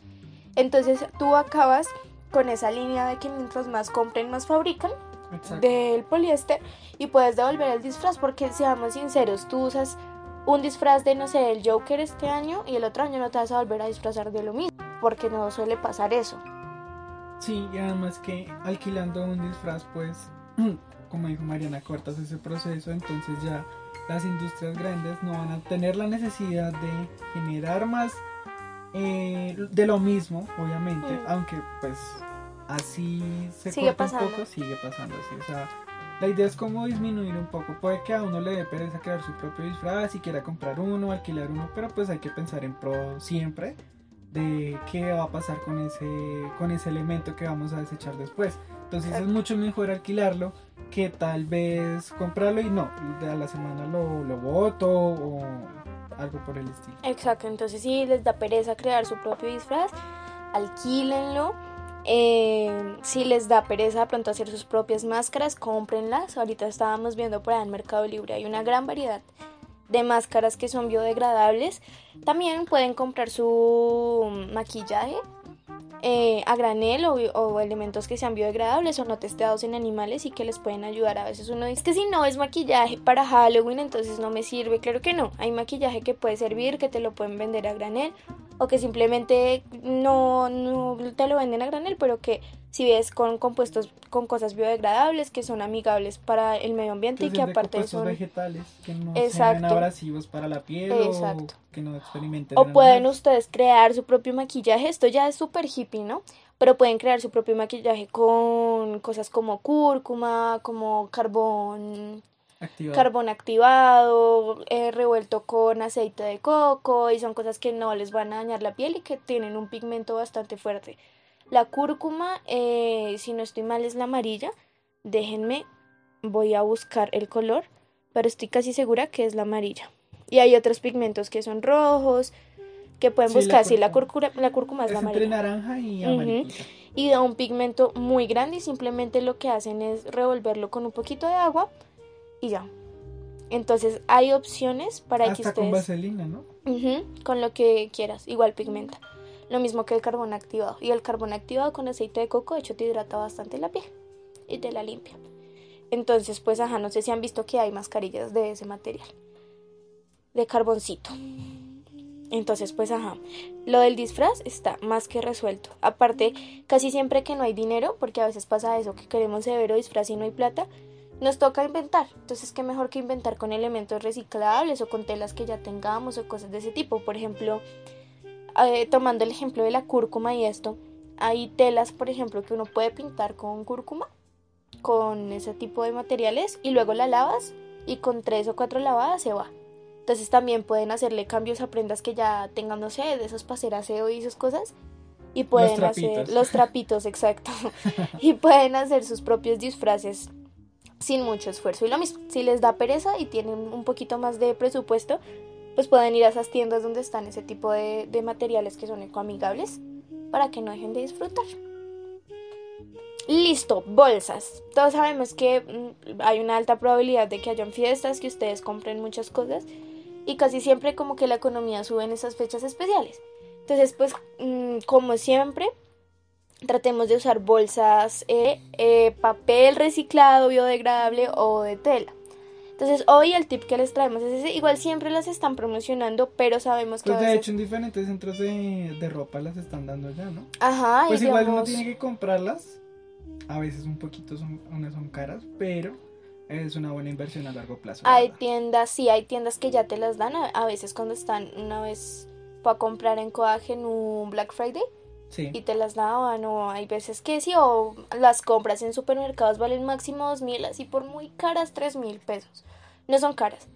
Entonces tú acabas con esa línea de que mientras más compren, más fabrican del poliéster y puedes devolver el disfraz porque seamos sinceros, tú usas un disfraz de no sé, el Joker este año y el otro año no te vas a volver a disfrazar de lo mismo, porque no suele pasar eso. Sí, y además que alquilando un disfraz pues como dijo Mariana, cortas ese proceso, entonces ya las industrias grandes no van a tener la necesidad de generar más eh, de lo mismo, obviamente, mm. aunque pues así se sigue corta un poco, sigue pasando así, o sea, la idea es como disminuir un poco, puede que a uno le dé pereza crear su propio disfraz y quiera comprar uno, alquilar uno, pero pues hay que pensar en pro siempre de qué va a pasar con ese, con ese elemento que vamos a desechar después. Entonces es mucho mejor alquilarlo que tal vez comprarlo y no, a la semana lo, lo boto o algo por el estilo. Exacto, entonces si les da pereza crear su propio disfraz, alquílenlo. Eh, si les da pereza de pronto hacer sus propias máscaras, cómprenlas. Ahorita estábamos viendo por ahí en Mercado Libre, hay una gran variedad de máscaras que son biodegradables. También pueden comprar su maquillaje eh, a granel o, elementos que sean biodegradables o no testeados en animales y que les pueden ayudar. A veces uno dice que si no es maquillaje para Halloween, entonces no me sirve. Claro que no, hay maquillaje que puede servir, que te lo pueden vender a granel o que simplemente no, no te lo venden a granel, pero que si ves con compuestos con cosas biodegradables que son amigables para el medio ambiente y que aparte son vegetales que no sean abrasivos para la piel Exacto. o que no experimenten o pueden ustedes crear su propio maquillaje. Esto ya es súper hippie no pero pueden crear su propio maquillaje con cosas como cúrcuma como carbón activado. carbón activado eh, revuelto con aceite de coco y son cosas que no les van a dañar la piel y que tienen un pigmento bastante fuerte la cúrcuma, eh, si no estoy mal, es la amarilla. Déjenme, voy a buscar el color, pero estoy casi segura que es la amarilla. Y hay otros pigmentos que son rojos, que pueden buscar. Sí, la cúrcuma, la cúrcuma es, la amarilla. Entre naranja y Y da un pigmento muy grande y simplemente lo que hacen es revolverlo con un poquito de agua y ya. Entonces hay opciones para Hasta que ustedes... con vaselina, ¿no? con lo que quieras, igual pigmenta. Lo mismo que el carbón activado. Y el carbón activado con aceite de coco, de hecho, te hidrata bastante la piel y te la limpia. Entonces, pues, ajá, no sé si han visto que hay mascarillas de ese material. De carboncito. Entonces, pues, ajá. Lo del disfraz está más que resuelto. Aparte, casi siempre que no hay dinero, porque a veces pasa eso, que queremos severo disfraz y no hay plata, nos toca inventar. Entonces, qué mejor que inventar con elementos reciclables o con telas que ya tengamos o cosas de ese tipo. Por ejemplo, eh, tomando el ejemplo de la cúrcuma y esto, hay telas, por ejemplo, que uno puede pintar con cúrcuma, con ese tipo de materiales, y luego la lavas y con tres o cuatro lavadas se va. Entonces también pueden hacerle cambios a prendas que ya tengan, no sé, de esos para hacer aseo y esas cosas. Y pueden hacer los trapitos, exacto. y pueden hacer sus propios disfraces sin mucho esfuerzo. Y lo mismo, si les da pereza y tienen un poquito más de presupuesto, pues pueden ir a esas tiendas donde están ese tipo de, materiales que son ecoamigables para que no dejen de disfrutar. Listo, bolsas. Todos sabemos que mm, hay una alta probabilidad de que hayan fiestas, que ustedes compren muchas cosas y casi siempre como que la economía sube en esas fechas especiales. Entonces, pues mm, como siempre, tratemos de usar bolsas de eh, papel reciclado, biodegradable o de tela. Entonces hoy el tip que les traemos es ese. Igual siempre las están promocionando, pero sabemos que... Pues de hecho en diferentes centros de, ropa las están dando ya, ¿no? Ajá. Pues igual uno tiene que comprarlas. A veces un poquito son, unas son caras, pero es una buena inversión a largo plazo. Hay tiendas, sí, hay tiendas que ya te las dan. A, veces cuando están una vez para comprar en en un Black Friday. Sí. Y te las daban, o hay veces que sí, o las compras en supermercados valen máximo dos mil, así por muy caras tres mil pesos no son caras.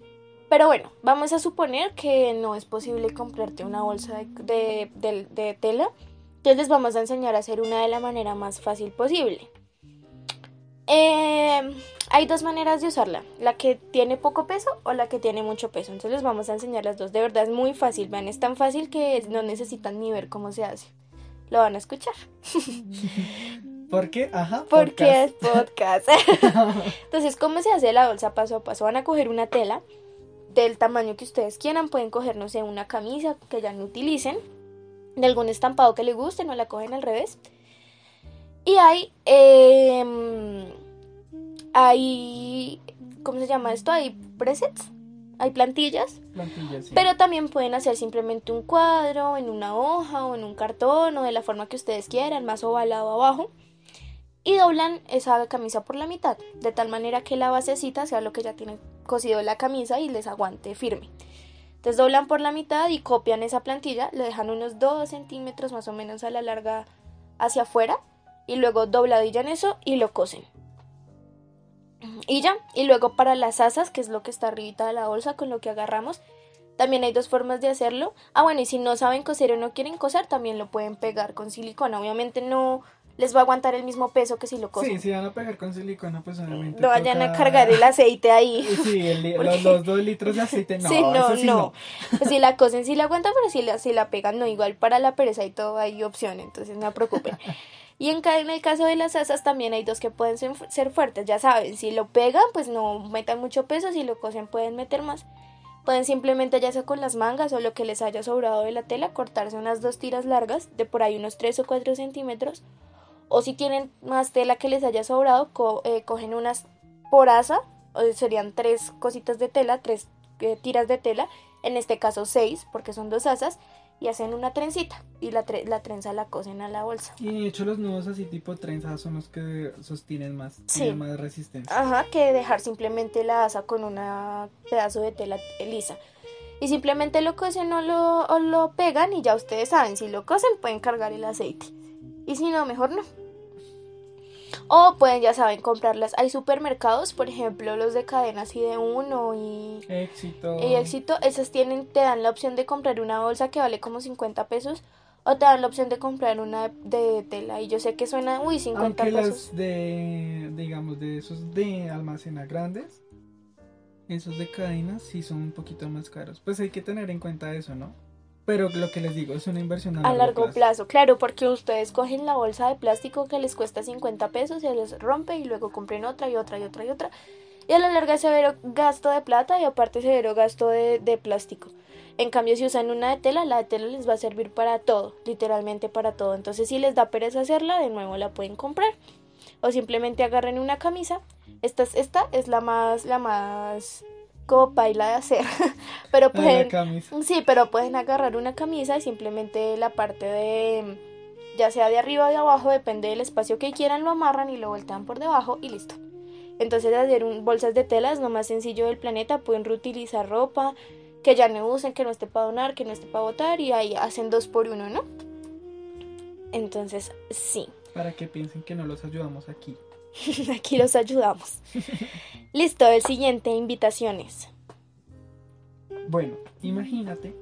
Pero bueno, vamos a suponer que no es posible comprarte una bolsa de, tela. Entonces les vamos a enseñar a hacer una de la manera más fácil posible. Eh, hay dos maneras de usarla, la que tiene poco peso o la que tiene mucho peso. Entonces les vamos a enseñar las dos. De verdad es muy fácil, vean, es tan fácil que no necesitan ni ver cómo se hace. Lo van a escuchar. ¿Por qué? Ajá. Porque es podcast. Entonces, ¿cómo se hace la bolsa paso a paso? Van a coger una tela del tamaño que ustedes quieran. Pueden coger, no sé, una camisa que ya no utilicen. De algún estampado que les guste, no la cogen al revés. Y hay. Eh, hay. ¿Cómo se llama esto? Hay presets. Hay plantillas. Plantillas, sí. Pero también pueden hacer simplemente un cuadro en una hoja o en un cartón o de la forma que ustedes quieran, más ovalado abajo y doblan esa camisa por la mitad, de tal manera que la basecita sea lo que ya tiene cosido la camisa y les aguante firme. Entonces doblan por la mitad y copian esa plantilla, le dejan unos 2 centímetros más o menos a la larga hacia afuera y luego dobladillan eso y lo cosen. Y ya, y luego para las asas, que es lo que está arribita de la bolsa con lo que agarramos, también hay dos formas de hacerlo. Ah, bueno, y si no saben coser o no quieren coser, también lo pueden pegar con silicona. Obviamente no, les va a aguantar el mismo peso que si lo cosen. Sí, si van a pegar con silicona, pues obviamente. No vayan a cargar el aceite ahí. Sí, el Porque- los, los dos litros de aceite, no, sí, no, sí no. Pues si la cosen, sí la aguantan, pero si la, si la pegan, no. Igual para la pereza y todo hay opción, entonces no se preocupen. Y en, en el caso de las asas también hay dos que pueden ser fuertes, ya saben, si lo pegan, pues no metan mucho peso, si lo cosen pueden meter más. Pueden simplemente ya sea con las mangas o lo que les haya sobrado de la tela, cortarse unas dos tiras largas de por ahí unos 3 o 4 centímetros. O si tienen más tela que les haya sobrado, co- eh, cogen unas por asa, o serían tres cositas de tela, tres eh, tiras de tela, en este caso seis, porque son dos asas, y hacen una trencita. Y la, tre- la trenza la cosen a la bolsa. Y de hecho los nudos así tipo trenzas son los que sostienen más, Sí. tienen más resistencia. Ajá, que dejar simplemente la asa con un pedazo de tela lisa. Y simplemente lo cosen o lo, o lo pegan y ya ustedes saben, si lo cosen pueden cargar el aceite. Y si no, mejor no. O pueden, ya saben, comprarlas. Hay supermercados, por ejemplo, los de cadenas y de uno y, Éxito. y éxito. Esas tienen, te dan la opción de comprar una bolsa que vale como 50 pesos. O te dan la opción de comprar una de tela. Y yo sé que suena, uy, 50 Aunque pesos. las de, digamos, de esos de almacenar grandes, esos de cadenas sí son un poquito más caros. Pues hay que tener en cuenta eso, ¿no? Pero lo que les digo, es una inversión a, A largo plazo. claro, porque ustedes cogen la bolsa de plástico que les cuesta 50 pesos, se les rompe y luego compren otra y otra y otra y otra. Y a la larga severo gasto de plata y aparte severo gasto de, de plástico. En cambio, si usan una de tela, la de tela les va a servir para todo, literalmente para todo. Entonces, si les da pereza hacerla, de nuevo la pueden comprar. O simplemente agarren una camisa. Esta es, esta es la más, la más como paila de hacer. Pero Ah, pueden, la. Sí, pero pueden agarrar una camisa y simplemente la parte de, ya sea de arriba o de abajo, depende del espacio que quieran, lo amarran y lo voltean por debajo y listo. Entonces hacer un- bolsas de tela es lo más sencillo del planeta, pueden reutilizar ropa que ya no usen, que no esté para donar, que no esté para botar y ahí hacen dos por uno, ¿no? Entonces, sí, Para que piensen que no los ayudamos aquí. aquí los ayudamos. Listo, el siguiente, invitaciones. Bueno, imagínate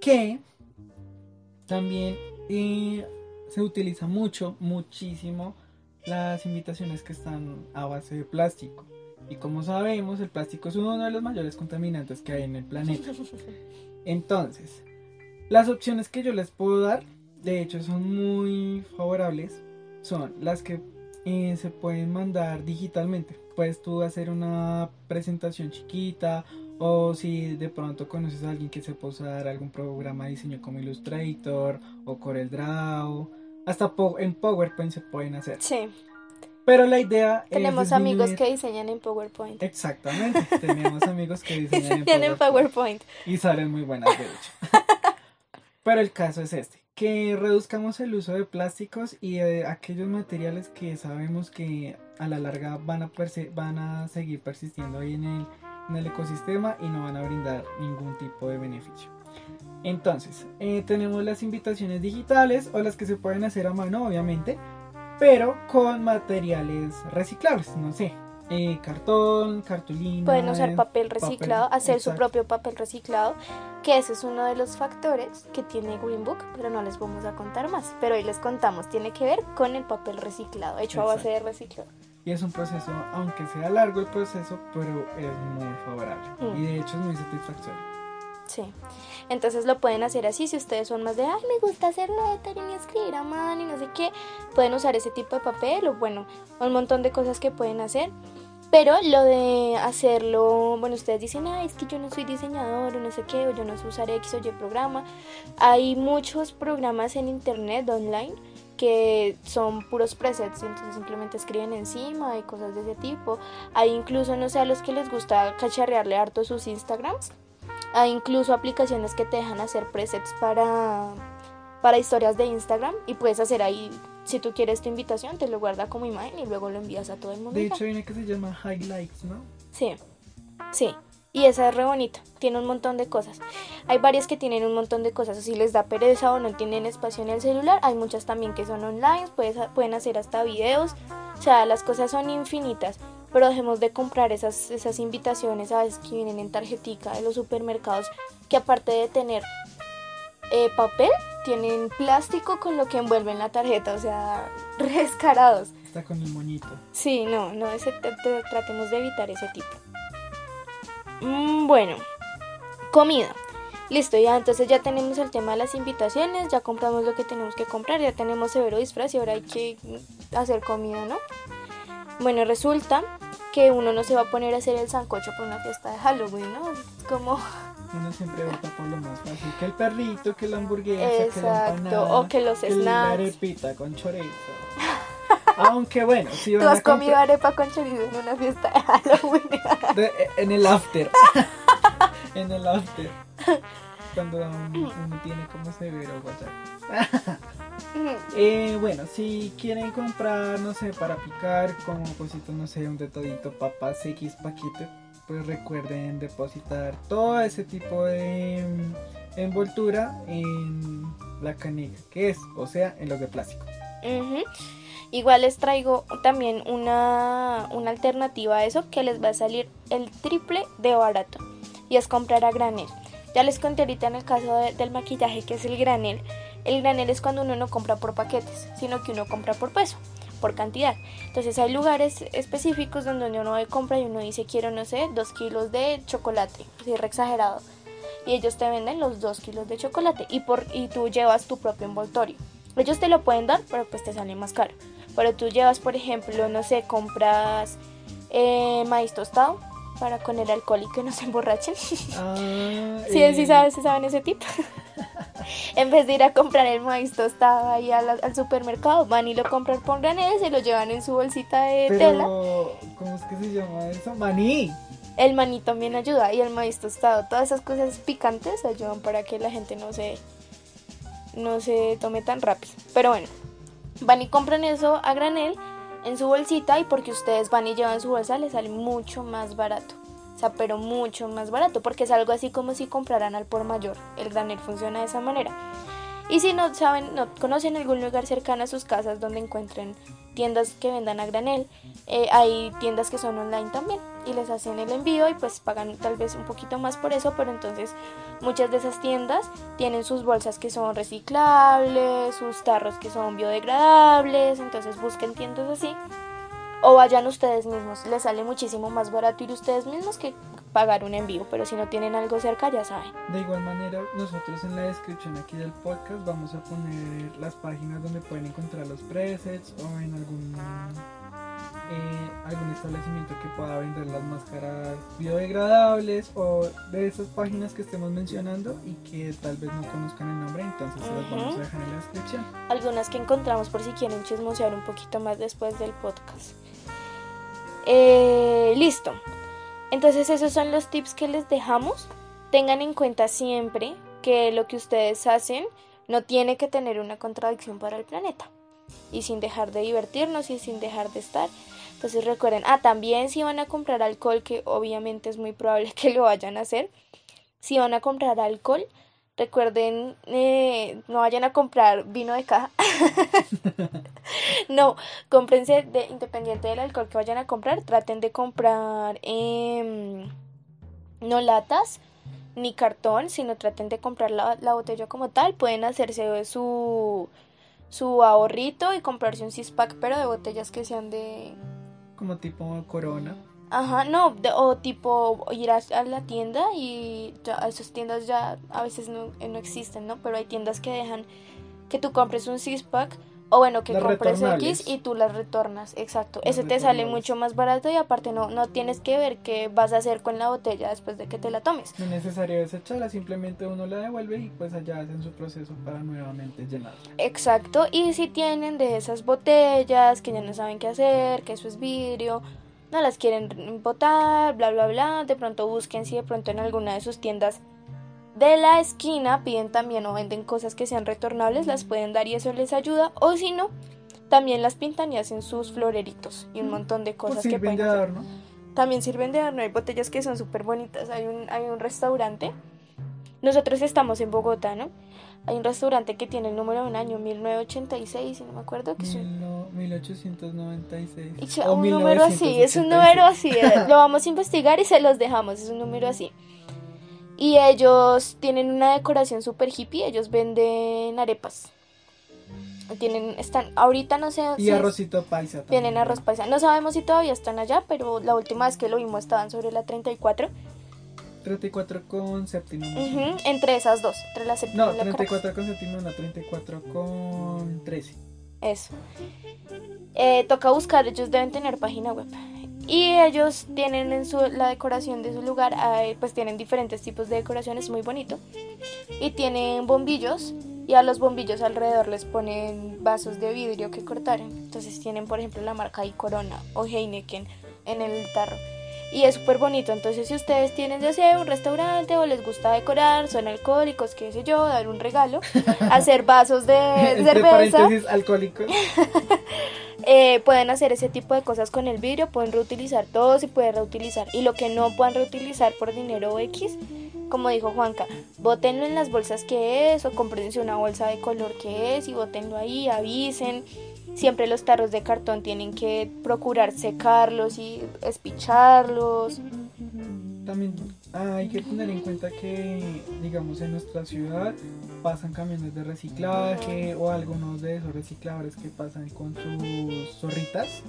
que también eh, se utiliza mucho, muchísimo las invitaciones que están a base de plástico. Y como sabemos, el plástico es uno de los mayores contaminantes que hay en el planeta. Entonces, las opciones que yo les puedo dar, de hecho, son muy favorables. Son las que eh, se pueden mandar digitalmente. Puedes tú hacer una presentación chiquita o si de pronto conoces a alguien que sepa usar algún programa de diseño como Illustrator o CorelDRAW. Hasta en PowerPoint se pueden hacer. Sí, Pero la idea es tenemos amigos que diseñan en PowerPoint. Exactamente, tenemos amigos que diseñan en PowerPoint. PowerPoint. Y salen muy buenas, de hecho. Pero el caso es este, que reduzcamos el uso de plásticos y de aquellos materiales que sabemos que a la larga van a, van a seguir persistiendo ahí en el, en el ecosistema y no van a brindar ningún tipo de beneficio. Entonces, eh, tenemos las invitaciones digitales o las que se pueden hacer a mano, obviamente, pero con materiales reciclables, no sé, eh, cartón, cartulina. Pueden usar papel reciclado, papel, hacer su exacto. propio papel reciclado, que ese es uno de los factores que tiene Green Book, pero no les vamos a contar más. Pero hoy les contamos, tiene que ver con el papel reciclado, hecho a base de reciclado. Y es un proceso, aunque sea largo el proceso, pero es muy favorable. Mm. Y de hecho es muy satisfactorio. Sí. Entonces lo pueden hacer así si ustedes son más de, ay, me gusta hacer lettering y escribir a mano y no sé qué. Pueden usar ese tipo de papel o bueno, un montón de cosas que pueden hacer. Pero lo de hacerlo, bueno, ustedes dicen, ay, es que yo no soy diseñador o no sé qué, o yo no sé usar X o Y programa. Hay muchos programas en internet online que son puros presets, entonces simplemente escriben encima y cosas de ese tipo. Hay incluso, no sé, a los que les gusta cacharrearle harto sus Instagrams. Hay incluso aplicaciones que te dejan hacer presets para, para historias de Instagram y puedes hacer ahí, si tú quieres tu invitación, te lo guarda como imagen y luego lo envías a todo el mundo. De hecho hay una que se llama Highlights, ¿no? Sí, sí. Y esa es re bonita, tiene un montón de cosas. Hay varias que tienen un montón de cosas, o si les da pereza o no tienen espacio en el celular. Hay muchas también que son online, puedes- pueden hacer hasta videos. O sea, las cosas son infinitas. Pero dejemos de comprar esas, esas invitaciones a veces que vienen en tarjetica de los supermercados, que aparte de tener eh, papel, tienen plástico con lo que envuelven la tarjeta. O sea, re descarados. Está con el moñito. Sí, no, no, ese, t- t- tratemos de evitar ese tipo. Mm, bueno, comida. Listo, ya entonces ya tenemos el tema de las invitaciones, ya compramos lo que tenemos que comprar, ya tenemos severo disfraz y ahora hay que hacer comida, ¿no? Bueno, resulta que uno no se va a poner a hacer el sancocho por una fiesta de Halloween, ¿no? Como, Uno siempre opta por lo más fácil. Que el perrito, que la hamburguesa, que la Exacto, empanada. o que los que la arepita con chorizo. Aunque bueno, si tú van a has comido comprar- arepa con chorizo en una fiesta de Halloween. de- en el after. en el after. Cuando uno, uno tiene como severo guayar. Eh, bueno, si quieren comprar, no sé, para picar, como cositas, no sé, un de todito, papas X paquete, pues recuerden depositar todo ese tipo de envoltura en la canica, que es, o sea, en los de plástico. Ujú. Igual les traigo también una, una alternativa a eso que les va a salir el triple de barato y es comprar a granel. Ya les conté ahorita en el caso de- del maquillaje que es el granel. El granel es cuando uno no compra por paquetes, sino que uno compra por peso, por cantidad. Entonces hay lugares específicos donde uno compra y uno dice quiero, no sé, dos kilos de chocolate, así re exagerado. Y ellos te venden los dos kilos de chocolate y, por, y tú llevas tu propio envoltorio. Ellos te lo pueden dar, pero pues te sale más caro. Pero tú llevas, por ejemplo, no sé, compras eh, maíz tostado para con el alcohol y que no se emborrachen. Ah, Sí, eh, sí sabes, sí saben ese tipo. en vez de ir a comprar el maíz tostado ahí al, al supermercado, van y lo compran por granel, se lo llevan en su bolsita de tela. ¿cómo es que se llama eso? Maní. El maní también ayuda y el maíz tostado. Todas esas cosas picantes ayudan para que la gente no se, no se tome tan rápido. Pero bueno, van y compran eso a granel en su bolsita y porque ustedes van y llevan su bolsa les sale mucho más barato. O sea, pero mucho más barato porque es algo así como si compraran al por mayor. El granel funciona de esa manera. Y si no saben, no conocen algún lugar cercano a sus casas donde encuentren tiendas que vendan a granel, eh, hay tiendas que son online también y les hacen el envío y pues pagan tal vez un poquito más por eso, pero entonces muchas de esas tiendas tienen sus bolsas que son reciclables, sus tarros que son biodegradables, entonces busquen tiendas así o vayan ustedes mismos, les sale muchísimo más barato ir ustedes mismos que pagar un envío, pero si no tienen algo cerca ya saben. De igual manera, nosotros en la descripción aquí del podcast vamos a poner las páginas donde pueden encontrar los presets o en algún eh, algún establecimiento que pueda vender las máscaras biodegradables o de esas páginas que estemos mencionando y que tal vez no conozcan el nombre, entonces se las vamos a dejar en la descripción. algunas que encontramos por si quieren chismosear un poquito más después del podcast. Eh, listo. Entonces esos son los tips que les dejamos. Tengan en cuenta siempre que lo que ustedes hacen no tiene que tener una contradicción para el planeta. Y sin dejar de divertirnos y sin dejar de estar. Entonces recuerden, ah, también si van a comprar alcohol, que obviamente es muy probable que lo vayan a hacer. Si van a comprar alcohol, recuerden, eh, no vayan a comprar vino de caja. no, cómprense de, independiente del alcohol que vayan a comprar, traten de comprar em, no latas ni cartón, sino traten de comprar la, la botella como tal. Pueden hacerse su, su ahorrito y comprarse un six pack, pero de botellas que sean de, Como tipo corona. Ajá, no, de- o tipo ir a, la tienda y ya, esas tiendas ya a veces no, eh, no existen, ¿no? Pero hay tiendas que dejan que tú compres un six pack o bueno, que Las compres. X y tú las retornas, exacto. Las Ese te sale mucho más barato y aparte no, no tienes que ver qué vas a hacer con la botella después de que te la tomes. No es necesario desecharla, simplemente uno la devuelve y pues allá hacen su proceso para nuevamente llenarla. Exacto, y si tienen de esas botellas que ya no saben qué hacer, que eso es vidrio, no las quieren botar, bla, bla, bla, de pronto busquen si de pronto en alguna de sus tiendas de la esquina piden también o venden cosas que sean retornables, las pueden dar y eso les ayuda, o si no, también las pintan y hacen sus floreritos y un montón de Pues cosas que pueden de hacer. También sirven de adorno, hay botellas que son súper bonitas. Hay un, hay un restaurante. Nosotros estamos en Bogotá, ¿no? Hay un restaurante que tiene el número de un año, 1986, si no me acuerdo. Que es un, Mil no- 1896. y o un número así, es un número así. eh, Lo vamos a investigar y se los dejamos, es un número así. Y ellos tienen una decoración súper hippie, ellos venden arepas. Tienen, están, ahorita no sé Y si arrocito paisa también. tienen arroz paisa. No sabemos si todavía están allá, pero la última vez que lo vimos estaban sobre la 34. 34 con séptimo. Ujú, menos. Entre esas dos, entre la séptima No, y la Caracas. 34 con séptimo, no, 34 con 13. Eso. Eh, toca buscar, ellos deben tener página web. Y ellos tienen en su, la decoración de su lugar, eh, pues tienen diferentes tipos de decoraciones, muy bonito. Y tienen bombillos y a los bombillos alrededor les ponen vasos de vidrio que cortaron. Entonces tienen, por ejemplo, la marca y Corona o Heineken en el tarro. Y es súper bonito. Entonces, si ustedes tienen, ya sea un restaurante o les gusta decorar, son alcohólicos, qué sé yo, dar un regalo, hacer vasos de cerveza. alcohólicos. Eh, pueden hacer ese tipo de cosas con el vidrio, pueden reutilizar todo, se puede reutilizar. Y lo que no puedan reutilizar por dinero X, como dijo Juanca, bótenlo en las bolsas que es o cómprense una bolsa de color que es y bótenlo ahí, avisen. Siempre los tarros de cartón tienen que procurar secarlos y espicharlos. También hay que tener en cuenta que, digamos, en nuestra ciudad pasan camiones de reciclaje o algunos de esos recicladores que pasan con sus zorritas.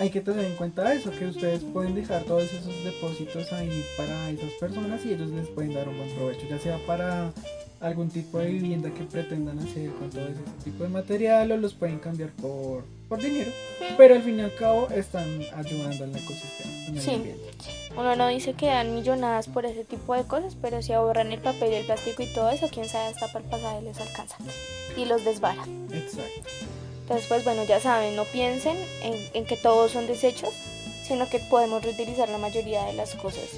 Hay que tener en cuenta eso, que ustedes pueden dejar todos esos depósitos ahí para esas personas y ellos les pueden dar un buen provecho, ya sea para algún tipo de vivienda que pretendan hacer con todo ese tipo de material o los pueden cambiar por, por dinero, pero al fin y al cabo están ayudando al ecosistema. Sí. ambiente. Uno no dice que dan millonadas por ese tipo de cosas, pero si ahorran el papel y el plástico y todo eso, quién sabe hasta para el pasaje les alcanza y los desbara. Exacto. Entonces, pues bueno, ya saben, no piensen en, en que todos son desechos, sino que podemos reutilizar la mayoría de las cosas.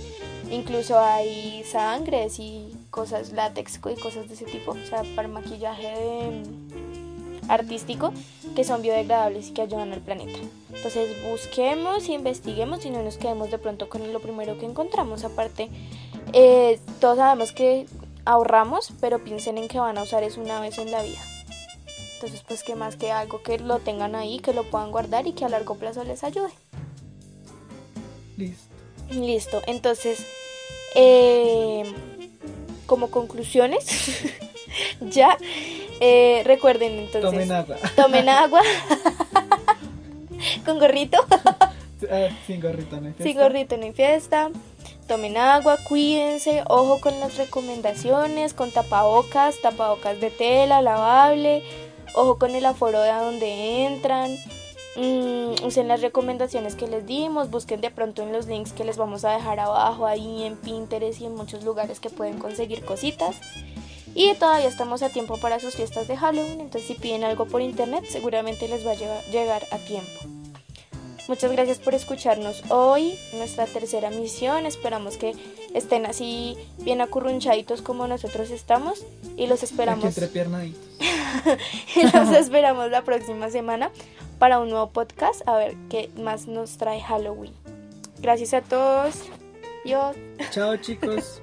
Incluso hay sangres y cosas látex y cosas de ese tipo, o sea, para maquillaje de- artístico que son biodegradables y que ayudan al planeta. Entonces busquemos, investiguemos y no nos quedemos de pronto con lo primero que encontramos. Aparte, eh, todos sabemos que ahorramos, pero piensen en que van a usar eso una vez en la vida. Entonces, pues, que más que algo que lo tengan ahí, que lo puedan guardar y que a largo plazo les ayude. Listo. Listo, entonces, eh, como conclusiones, ya, eh, recuerden entonces, Tomen agua. tomen agua con gorrito, Ah, sin gorrito, ¿no? sin gorrito no hay fiesta, tomen agua, cuídense, ojo con las recomendaciones, con tapabocas, tapabocas de tela, lavable, ojo con el aforo de a donde entran. Mm, usen las recomendaciones que les dimos, busquen de pronto en los links que les vamos a dejar abajo, ahí en Pinterest y en muchos lugares que pueden conseguir cositas. Y todavía estamos a tiempo para sus fiestas de Halloween, entonces si piden algo por internet seguramente les va a llegar, llegar a tiempo. Muchas gracias por escucharnos hoy, nuestra tercera misión. Esperamos que estén así bien acurrunchaditos como nosotros estamos y los esperamos y los esperamos la próxima semana para un nuevo podcast a ver qué más nos trae Halloween. Gracias a todos. Yo Chao chicos.